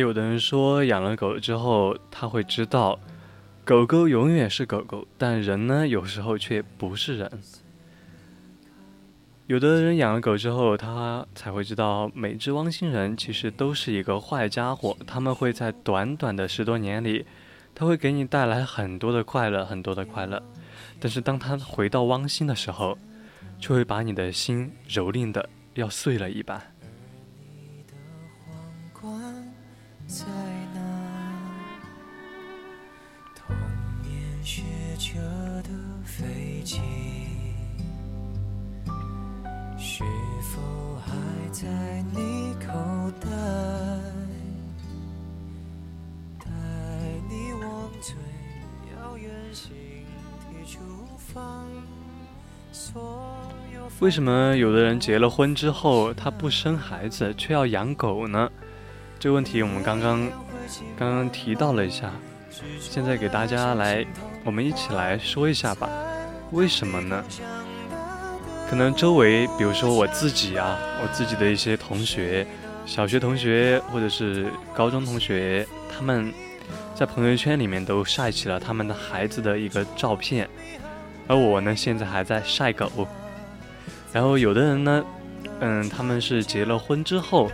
有的人说，养了狗之后，他会知道，狗狗永远是狗狗，但人呢，有时候却不是人。有的人养了狗之后，他才会知道，每只汪星人其实都是一个坏家伙，他们会在短短的十多年里，他会给你带来很多的快乐，很多的快乐。但是当他回到汪星的时候，却会把你的心蹂躏的要碎了一般。在那童年学着的飞机，是否还在你口袋？带你往最遥远星体出发。为什么有的人结了婚之后他不生孩子，却要养狗呢？这个问题我们刚刚刚刚提到了一下，现在给大家来，我们一起来说一下吧。为什么呢？可能周围，比如说我自己啊，我自己的一些同学，小学同学或者是高中同学，他们在朋友圈里面都晒起了他们的孩子的一个照片，而我呢，现在还在晒狗。然后有的人呢，嗯，他们是结了婚之后，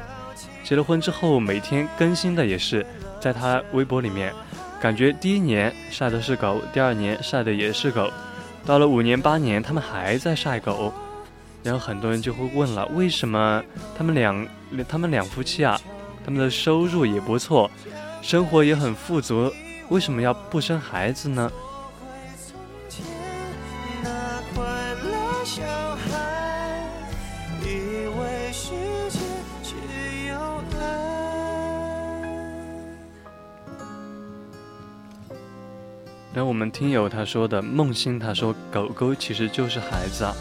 结了婚之后每天更新的也是在他微博里面，感觉第一年晒的是狗，第二年晒的也是狗，到了五年八年他们还在晒狗，然后很多人就会问了，为什么他们两他们两夫妻啊，他们的收入也不错，生活也很富足，为什么要不生孩子呢？然后我们听友他说的梦欣，他说狗狗其实就是孩子啊。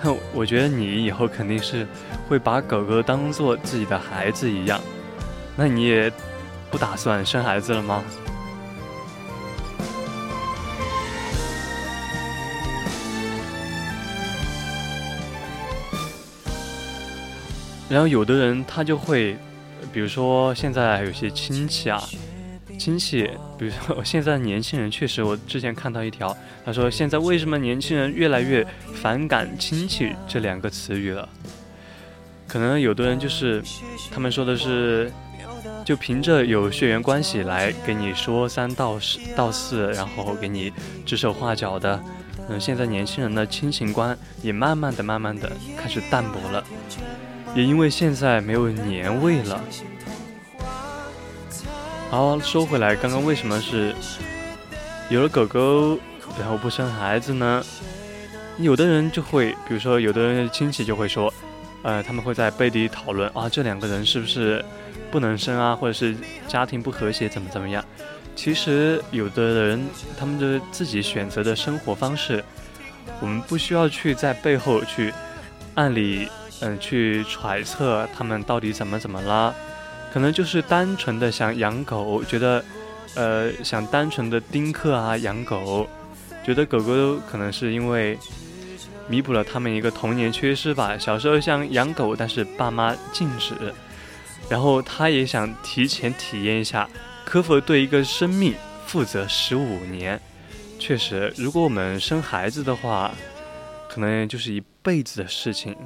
哼，*laughs* 我觉得你以后肯定是会把狗狗当做自己的孩子一样。那你也不打算生孩子了吗？然后有的人他就会，比如说现在有些亲戚啊，亲戚，比如说 *laughs* 现在年轻人确实，我之前看到一条，他说现在为什么年轻人越来越反感“亲戚”这两个词语了？可能有的人就是，他们说的是，就凭着有血缘关系来给你说三道四道四，然后给你指手画脚的。嗯，现在年轻人的亲情观也慢慢的、慢慢的开始淡薄了，也因为现在没有年味了。好，说回来，刚刚为什么是有了狗狗，然后不生孩子呢？有的人就会，比如说有的亲戚就会说，呃，他们会在背地里讨论啊，这两个人是不是不能生啊，或者是家庭不和谐，怎么怎么样？其实有的人他们的自己选择的生活方式，我们不需要去在背后去暗里嗯去揣测他们到底怎么怎么了，可能就是单纯的想养狗，觉得呃想单纯的丁克啊养狗，觉得狗狗可能是因为。弥补了他们一个童年缺失吧。小时候想养狗，但是爸妈禁止，然后他也想提前体验一下，可否对一个生命负责十五年。确实，如果我们生孩子的话，可能就是一辈子的事情。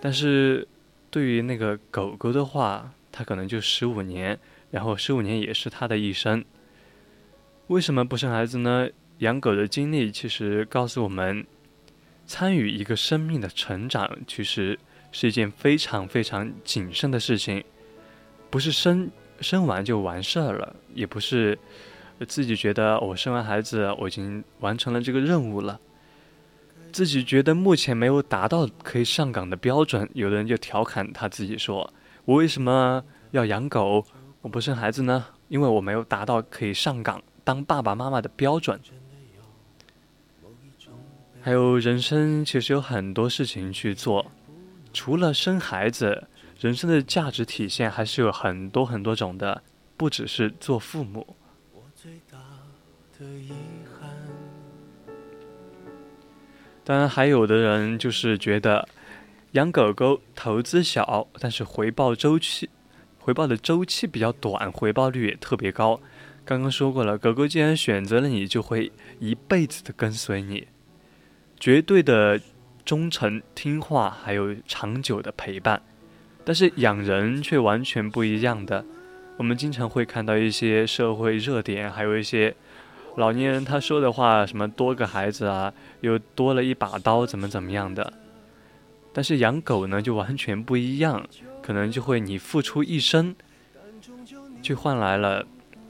但是，对于那个狗狗的话，它可能就十五年，然后十五年也是它的一生。为什么不生孩子呢？养狗的经历其实告诉我们，参与一个生命的成长，其实是一件非常非常谨慎的事情。不是生生完就完事儿了，也不是自己觉得我生完孩子我已经完成了这个任务了，自己觉得目前没有达到可以上岗的标准，有的人就调侃他自己说：“我为什么要养狗？我不生孩子呢？因为我没有达到可以上岗当爸爸妈妈的标准。”还有人生其实有很多事情去做，除了生孩子，人生的价值体现还是有很多很多种的，不只是做父母。当然，还有的人就是觉得养狗狗投资小，但是回报周期回报的周期比较短，回报率也特别高。刚刚说过了，狗狗既然选择了你，就会一辈子的跟随你。绝对的忠诚、听话，还有长久的陪伴，但是养人却完全不一样的。我们经常会看到一些社会热点，还有一些老年人他说的话，什么多个孩子啊，又多了一把刀，怎么怎么样的。但是养狗呢，就完全不一样，可能就会你付出一生，去换来了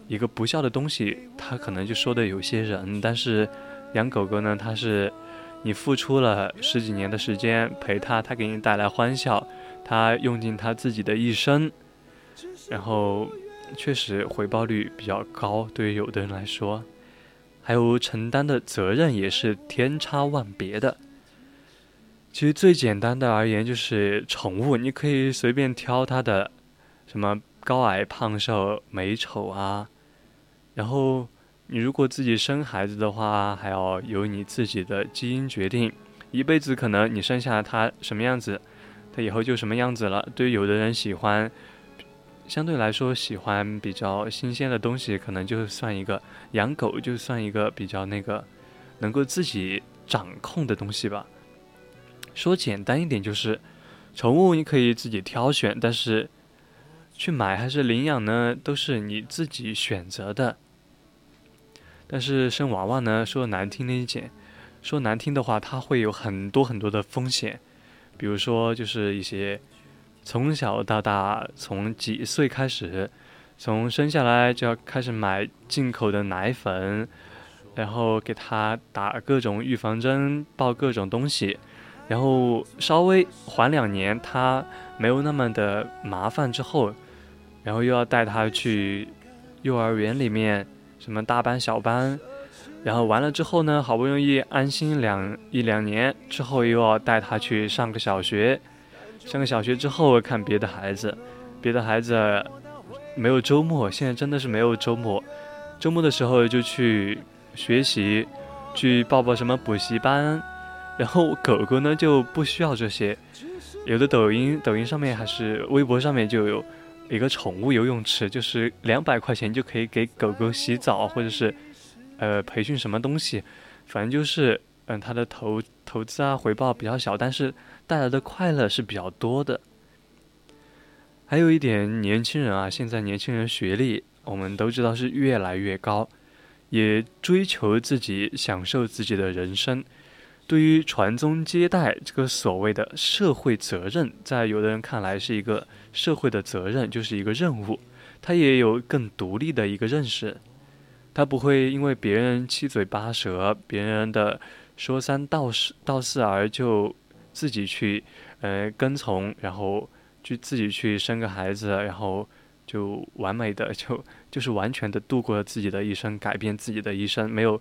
一个不孝的东西。他可能就说的有些人，但是养狗狗呢，它是。你付出了十几年的时间陪他，他给你带来欢笑，他用尽他自己的一生，然后确实回报率比较高。对于有的人来说，还有承担的责任也是天差万别的。其实最简单的而言就是宠物，你可以随便挑它的什么高矮胖瘦美丑啊，然后。你如果自己生孩子的话，还要由你自己的基因决定，一辈子可能你生下他什么样子，他以后就什么样子了。对有的人喜欢，相对来说喜欢比较新鲜的东西，可能就算一个养狗，就算一个比较那个能够自己掌控的东西吧。说简单一点就是，宠物你可以自己挑选，但是去买还是领养呢，都是你自己选择的。但是生娃娃呢，说难听的一点，说难听的话，它会有很多很多的风险，比如说就是一些从小到大，从几岁开始，从生下来就要开始买进口的奶粉，然后给他打各种预防针，报各种东西，然后稍微缓两年，他没有那么的麻烦之后，然后又要带他去幼儿园里面。什么大班小班，然后完了之后呢，好不容易安心两一两年之后，又要带他去上个小学，上个小学之后看别的孩子，别的孩子没有周末，现在真的是没有周末，周末的时候就去学习，去报报什么补习班，然后狗狗呢就不需要这些，有的抖音抖音上面还是微博上面就有。一个宠物游泳池，就是两百块钱就可以给狗狗洗澡，或者是，呃，培训什么东西，反正就是，嗯，它的投投资啊，回报比较小，但是带来的快乐是比较多的。还有一点，年轻人啊，现在年轻人学历，我们都知道是越来越高，也追求自己享受自己的人生。对于传宗接代这个所谓的社会责任，在有的人看来是一个社会的责任，就是一个任务。他也有更独立的一个认识，他不会因为别人七嘴八舌、别人的说三道四道四而就自己去呃跟从，然后就自己去生个孩子，然后就完美的 *laughs* 就就是完全的度过了自己的一生，改变自己的一生，没有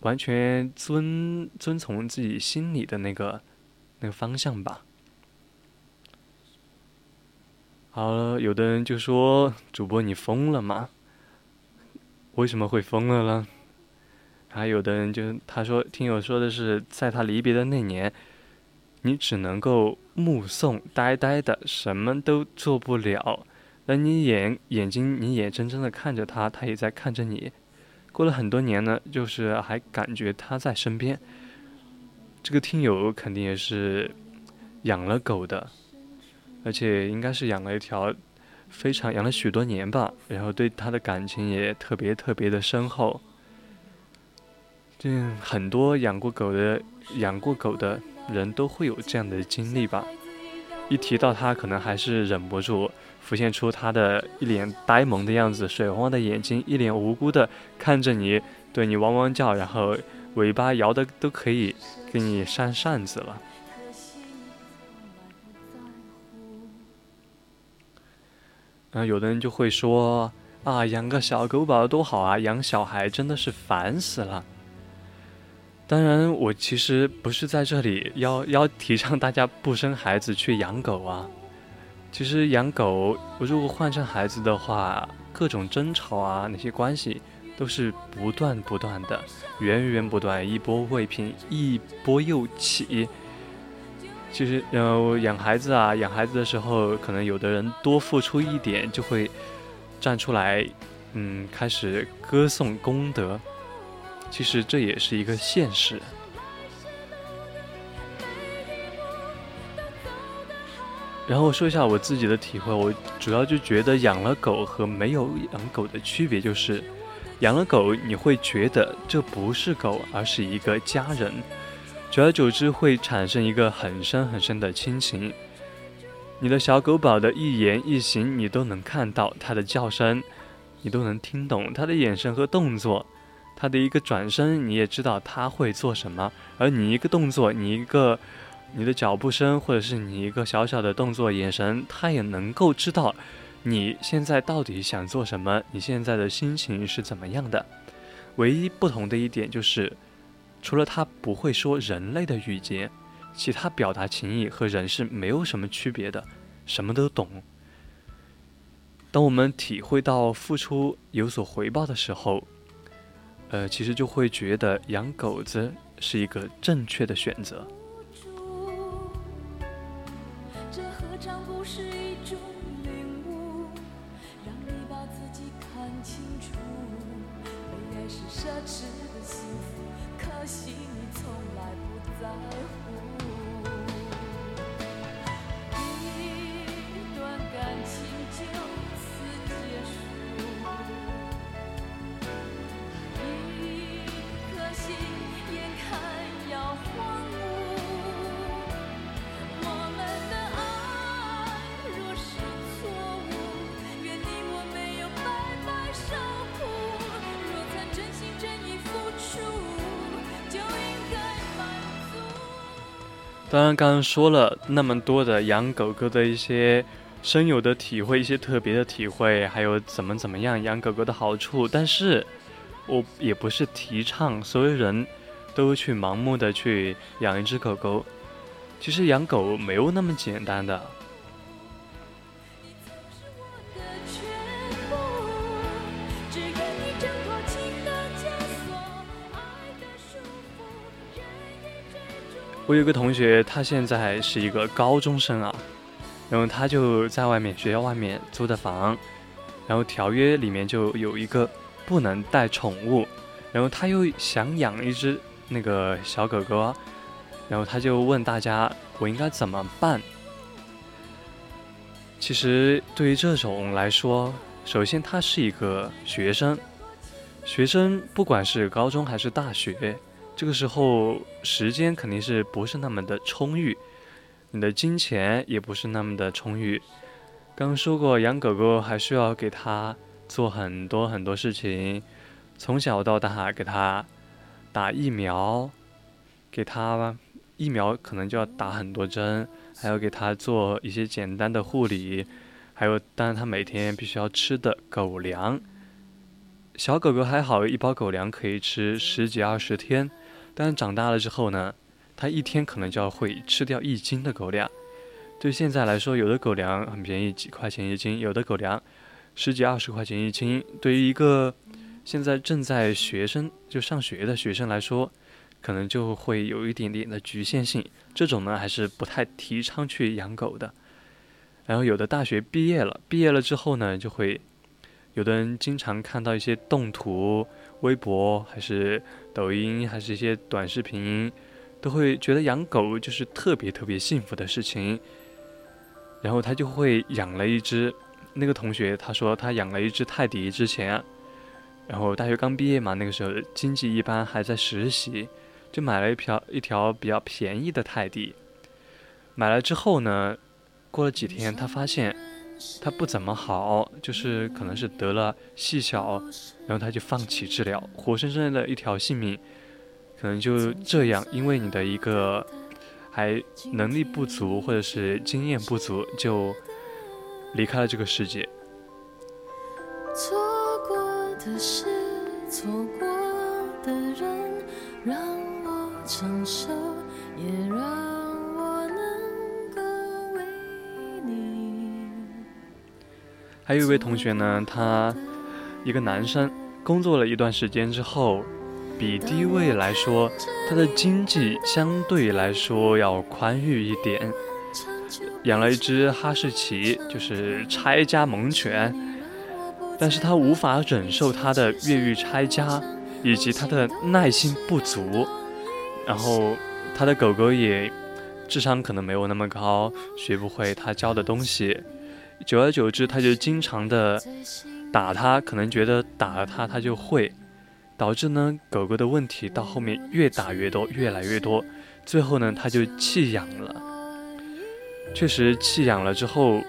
完全遵遵从自己心里的那个那个方向吧。好了，有的人就说主播你疯了吗？为什么会疯了呢？还有的人就他说听友说的是，在他离别的那年，你只能够目送，呆呆的，什么都做不了。那你眼眼睛，你眼睁睁的看着他，他也在看着你。过了很多年呢，就是还感觉他在身边。这个听友肯定也是养了狗的。而且应该是养了一条，非常养了许多年吧，然后对它的感情也特别特别的深厚。这很多养过狗的养过狗的人都会有这样的经历吧。一提到它，可能还是忍不住浮现出它的一脸呆萌的样子，水汪汪的眼睛，一脸无辜的看着你，对你汪汪叫，然后尾巴摇的都可以给你扇扇子了。然后有的人就会说啊，养个小狗宝多好啊，养小孩真的是烦死了。当然，我其实不是在这里要要提倡大家不生孩子去养狗啊。其实养狗，如果换成孩子的话，各种争吵啊，那些关系都是不断不断的，源源不断，一波未平，一波又起。其实，呃，养孩子啊，养孩子的时候，可能有的人多付出一点，就会站出来，嗯，开始歌颂功德。其实这也是一个现实。然后说一下我自己的体会，我主要就觉得养了狗和没有养狗的区别就是，养了狗你会觉得这不是狗，而是一个家人。久而久之，会产生一个很深很深的亲情。你的小狗宝的一言一行，你都能看到它的叫声，你都能听懂它的眼神和动作，他的一个转身，你也知道他会做什么。而你一个动作，你一个你的脚步声，或者是你一个小小的动作、眼神，他也能够知道你现在到底想做什么，你现在的心情是怎么样的。唯一不同的一点就是。除了他不会说人类的语言，其他表达情谊和人是没有什么区别的，什么都懂。当我们体会到付出有所回报的时候，呃，其实就会觉得养狗子是一个正确的选择。当然，刚刚说了那么多的养狗狗的一些深有的体会，一些特别的体会，还有怎么怎么样养狗狗的好处。但是，我也不是提倡所有人都去盲目的去养一只狗狗。其实养狗没有那么简单的。我有个同学，他现在是一个高中生啊，然后他就在外面学校外面租的房，然后条约里面就有一个不能带宠物，然后他又想养一只那个小狗狗，然后他就问大家我应该怎么办？其实对于这种来说，首先他是一个学生，学生不管是高中还是大学。这个时候时间肯定是不是那么的充裕，你的金钱也不是那么的充裕。刚说过，养狗狗还需要给它做很多很多事情，从小到大给它打疫苗，给它疫苗可能就要打很多针，还要给它做一些简单的护理，还有当然它每天必须要吃的狗粮。小狗狗还好，一包狗粮可以吃十几二十天，但长大了之后呢，它一天可能就要会吃掉一斤的狗粮。对现在来说，有的狗粮很便宜，几块钱一斤；有的狗粮十几二十块钱一斤。对于一个现在正在学生就上学的学生来说，可能就会有一点点的局限性。这种呢，还是不太提倡去养狗的。然后有的大学毕业了，毕业了之后呢，就会有的人经常看到一些动图、微博，还是抖音，还是一些短视频，都会觉得养狗就是特别特别幸福的事情。然后他就会养了一只，那个同学他说他养了一只泰迪之前，然后大学刚毕业嘛，那个时候经济一般，还在实习，就买了一条一条比较便宜的泰迪。买了之后呢，过了几天，他发现他不怎么好，就是可能是得了细小，然后他就放弃治疗，活生生的一条性命，可能就这样，因为你的一个。还能力不足或者是经验不足，就离开了这个世界。错过的事，错过的人，让我承受，也让还有一位同学呢，他一个男生，工作了一段时间之后。比低位来说，他的经济相对来说要宽裕一点。养了一只哈士奇，就是拆家猛犬，但是他无法忍受它的越狱拆家，以及它的耐心不足。然后他的狗狗也智商可能没有那么高，学不会他教的东西。久而久之，他就经常的打它，可能觉得打了它，它就会。导致呢，狗狗的问题到后面越打越多，越来越多，最后呢，他就弃养了。确实弃养了之后，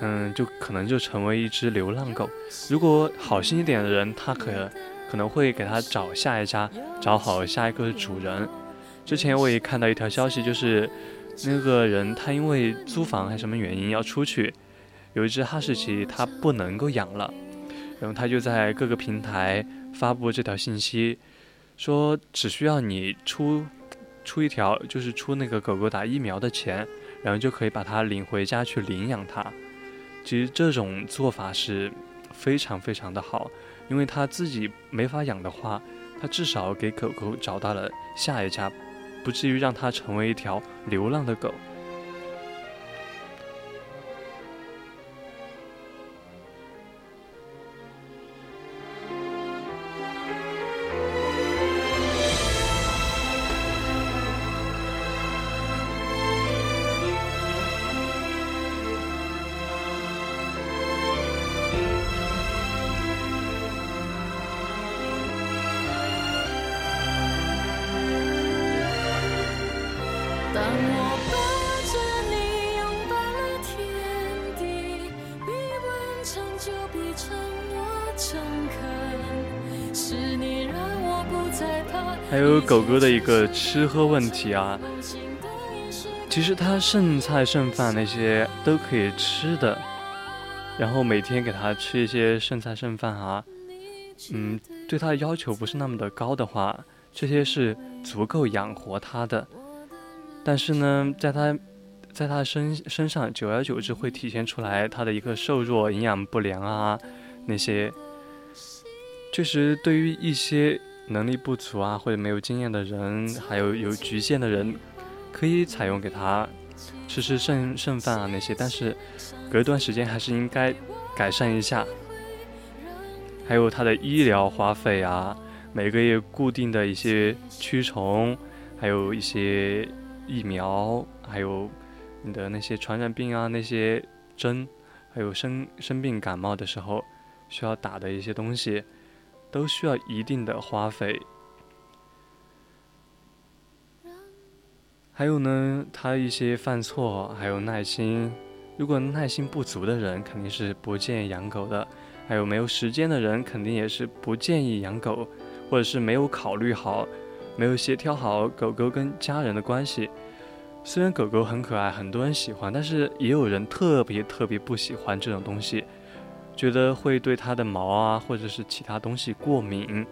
嗯，就可能就成为一只流浪狗。如果好心一点的人，他可可能会给他找下一家，找好下一个主人。之前我也看到一条消息，就是那个人他因为租房还是什么原因要出去，有一只哈士奇它不能够养了，然后他就在各个平台。发布这条信息，说只需要你出出一条，就是出那个狗狗打疫苗的钱，然后就可以把它领回家去领养它。其实这种做法是非常非常的好，因为他自己没法养的话，他至少给狗狗找到了下一家，不至于让它成为一条流浪的狗。狗狗的一个吃喝问题啊，其实它剩菜剩饭那些都可以吃的，然后每天给它吃一些剩菜剩饭啊，嗯，对它的要求不是那么的高的话，这些是足够养活它的。但是呢，在它在它身身上，久而久之会体现出来它的一个瘦弱、营养不良啊那些，确实对于一些。能力不足啊，或者没有经验的人，还有有局限的人，可以采用给他吃吃剩剩饭啊那些，但是隔一段时间还是应该改善一下。还有他的医疗花费啊，每个月固定的一些驱虫，还有一些疫苗，还有你的那些传染病啊那些针，还有生生病感冒的时候需要打的一些东西。都需要一定的花费，还有呢，他一些犯错，还有耐心，如果耐心不足的人，肯定是不建议养狗的；还有没有时间的人，肯定也是不建议养狗，或者是没有考虑好、没有协调好狗狗跟家人的关系。虽然狗狗很可爱，很多人喜欢，但是也有人特别特别不喜欢这种东西，觉得会对它的毛啊，或者是其他东西过敏，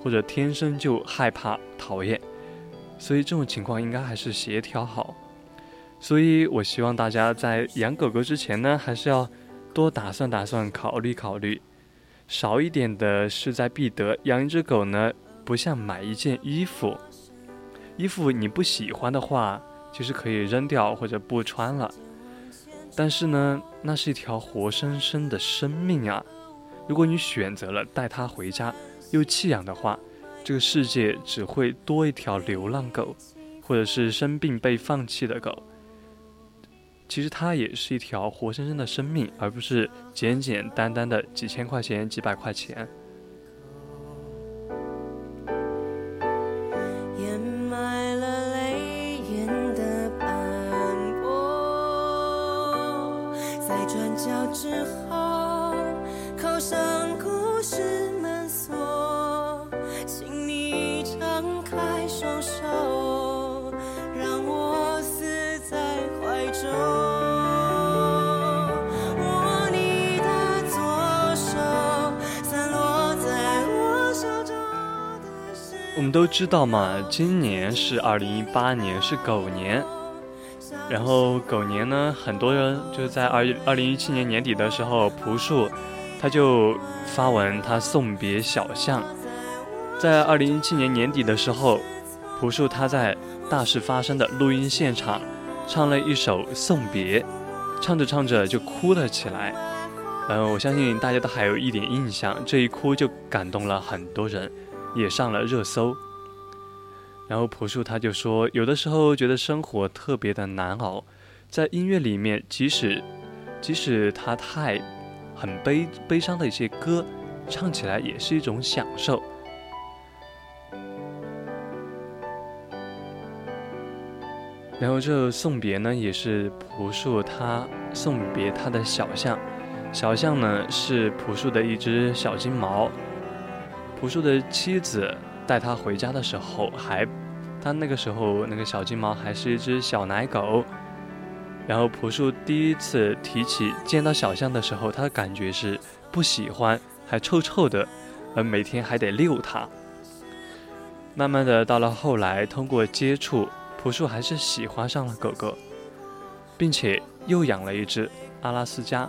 或者天生就害怕、讨厌。所以这种情况应该还是协调好。所以我希望大家在养狗狗之前呢，还是要多打算打算，考虑考虑。少一点的势在必得。养一只狗呢，不像买一件衣服，衣服你不喜欢的话，其实可以扔掉或者不穿了。但是呢，那是一条活生生的生命啊！如果你选择了带它回家又弃养的话，这个世界只会多一条流浪狗，或者是生病被放弃的狗。其实它也是一条活生生的生命，而不是简简单单的几千块钱、几百块钱。之后扣上故事门锁，请你张开双手，让我死在怀中。握你的左手，散落在我手中的。我们都知道嘛，今年是二零一八年，是狗年。然后狗年呢，很多人就是在二二零一七年年底的时候，朴树他就发文他送别小象。在二零一七年年底的时候，朴树他在大事发生的录音现场唱了一首《送别》，唱着唱着就哭了起来。嗯，我相信大家都还有一点印象，这一哭就感动了很多人，也上了热搜。然后朴树他就说，有的时候觉得生活特别的难熬，在音乐里面，即使即使他太很悲悲伤的一些歌，唱起来也是一种享受。然后这送别呢，也是朴树他送别他的小象，小象呢是朴树的一只小金毛，朴树的妻子。带他回家的时候，还，他那个时候那个小金毛还是一只小奶狗。然后朴树第一次提起见到小象的时候，他的感觉是不喜欢，还臭臭的，而每天还得遛它。慢慢的到了后来，通过接触，朴树还是喜欢上了狗狗，并且又养了一只阿拉斯加。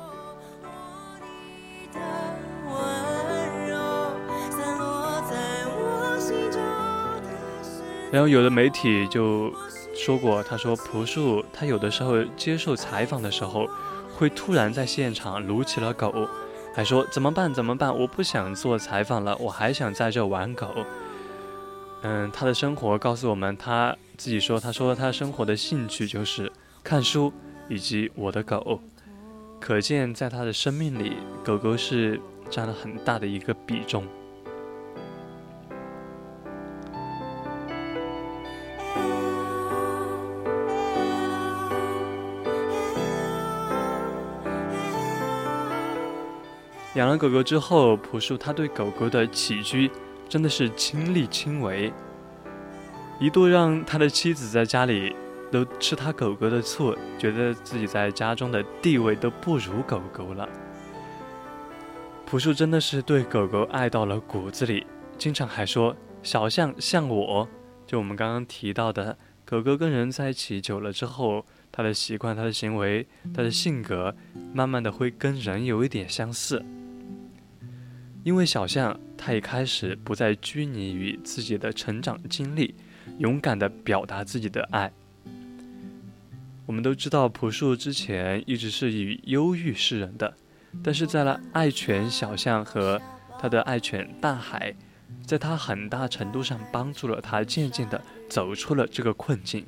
然后有的媒体就说过，他说朴树他有的时候接受采访的时候，会突然在现场撸起了狗，还说怎么办怎么办，我不想做采访了，我还想在这玩狗。嗯，他的生活告诉我们，他自己说，他说他生活的兴趣就是看书以及我的狗，可见在他的生命里，狗狗是占了很大的一个比重。养了狗狗之后，朴树他对狗狗的起居真的是亲力亲为，一度让他的妻子在家里都吃他狗狗的醋，觉得自己在家中的地位都不如狗狗了。朴树真的是对狗狗爱到了骨子里，经常还说小象像我，就我们刚刚提到的，狗狗跟人在一起久了之后，它的习惯、它的行为、它的性格，慢慢的会跟人有一点相似。因为小象，它一开始不再拘泥于自己的成长经历，勇敢地表达自己的爱。我们都知道，朴树之前一直是以忧郁示人的，但是在了爱犬小象和他的爱犬大海，在他很大程度上帮助了他，渐渐地走出了这个困境。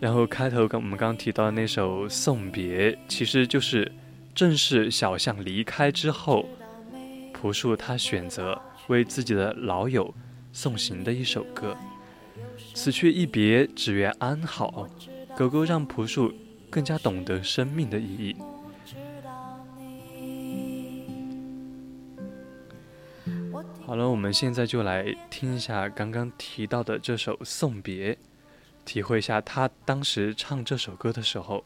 然后开头跟我们刚刚提到的那首《送别》，其实就是。正是小象离开之后，朴树他选择为自己的老友送行的一首歌。此去一别，只愿安好。狗狗让朴树更加懂得生命的意义。好了，我们现在就来听一下刚刚提到的这首《送别》，体会一下他当时唱这首歌的时候。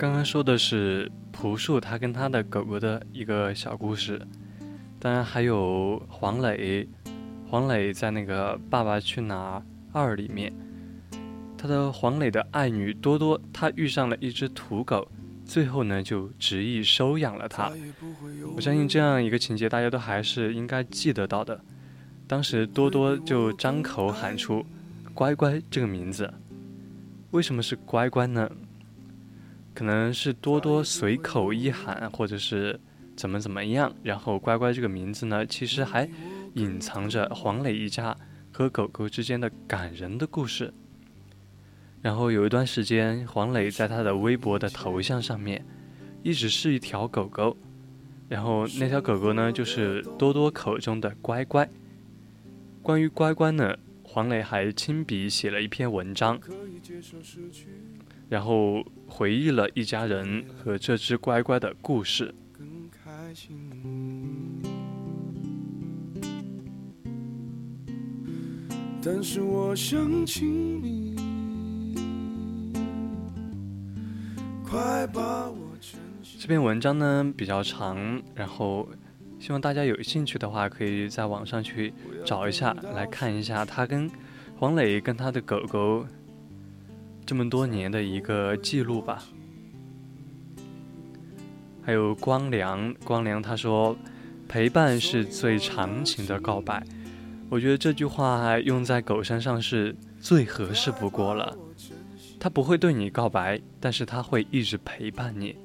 刚刚说的是朴树他跟他的狗狗的一个小故事，当然还有黄磊，黄磊在那个《爸爸去哪儿二》里面，他的黄磊的爱女多多，她遇上了一只土狗，最后呢就执意收养了它。我相信这样一个情节大家都还是应该记得到的。当时多多就张口喊出“乖乖”这个名字，为什么是乖乖呢？可能是多多随口一喊，或者是怎么怎么样，然后乖乖这个名字呢，其实还隐藏着黄磊一家和狗狗之间的感人的故事。然后有一段时间，黄磊在他的微博的头像上面，一直是一条狗狗，然后那条狗狗呢，就是多多口中的乖乖。关于乖乖呢，黄磊还亲笔写了一篇文章。然后回忆了一家人和这只乖乖的故事。但是我想请你，快把我这篇文章呢比较长，然后希望大家有兴趣的话，可以在网上去找一下，来看一下他跟黄磊跟他的狗狗这么多年的一个记录吧。还有光良，光良他说，陪伴是最长情的告白。我觉得这句话用在狗身上是最合适不过了。他不会对你告白，但是他会一直陪伴你。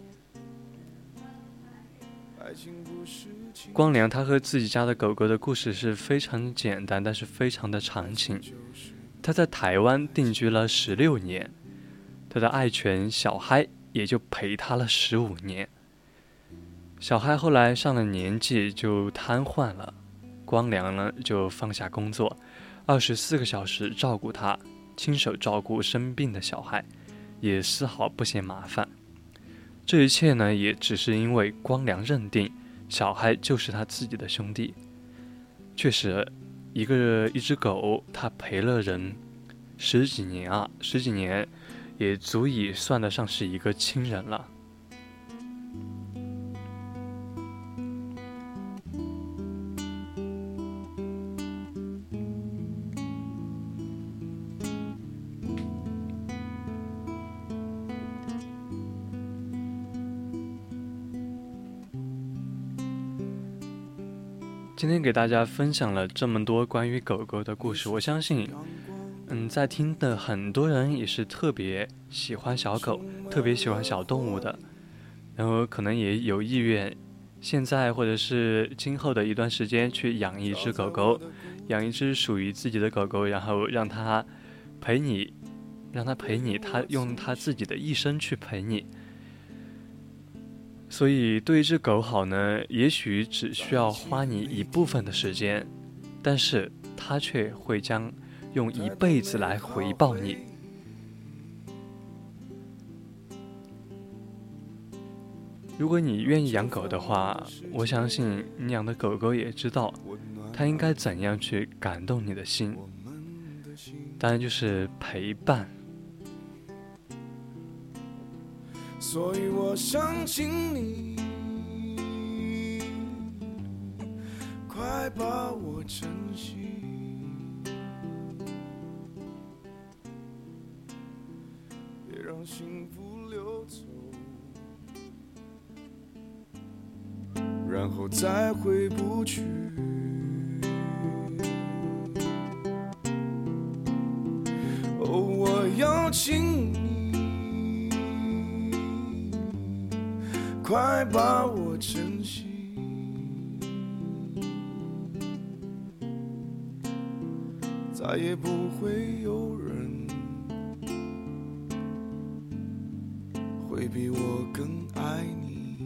光良他和自己家的狗狗的故事是非常简单，但是非常的长情。他在台湾定居了十六年，他的爱犬小嗨也就陪他了十五年。小嗨后来上了年纪就瘫痪了，光良呢就放下工作，二十四个小时照顾他，亲手照顾生病的小孩，也丝毫不嫌麻烦。这一切呢，也只是因为光良认定小嗨就是他自己的兄弟。确实，一个一只狗，它陪了人十几年啊，十几年，也足以算得上是一个亲人了。今天给大家分享了这么多关于狗狗的故事，我相信，嗯，在听的很多人也是特别喜欢小狗，特别喜欢小动物的，然后可能也有意愿，现在或者是今后的一段时间去养一只狗狗，养一只属于自己的狗狗，然后让它陪你，让它陪你，它用它自己的一生去陪你。所以，对一只狗好呢，也许只需要花你一部分的时间，但是它却会将用一辈子来回报你。如果你愿意养狗的话，我相信你养的狗狗也知道，它应该怎样去感动你的心。当然，就是陪伴。所以我想请你，快把我珍惜，别让幸福流走，然后再回不去。哦，我要请你。快把我珍惜，再也不会有人会比我更爱你。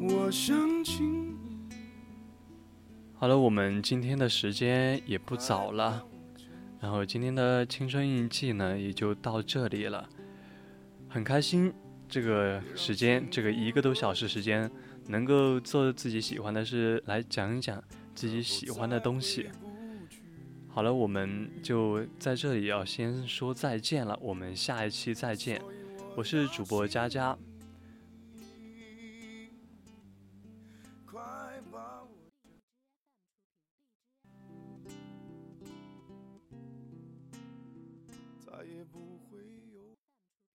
我想请你。好了，我们今天的时间也不早了。然后今天的青春印记呢，也就到这里了。很开心，这个时间，这个一个多小时时间，能够做自己喜欢的事，来讲一讲自己喜欢的东西。好了，我们就在这里要先说再见了，我们下一期再见。我是主播佳佳。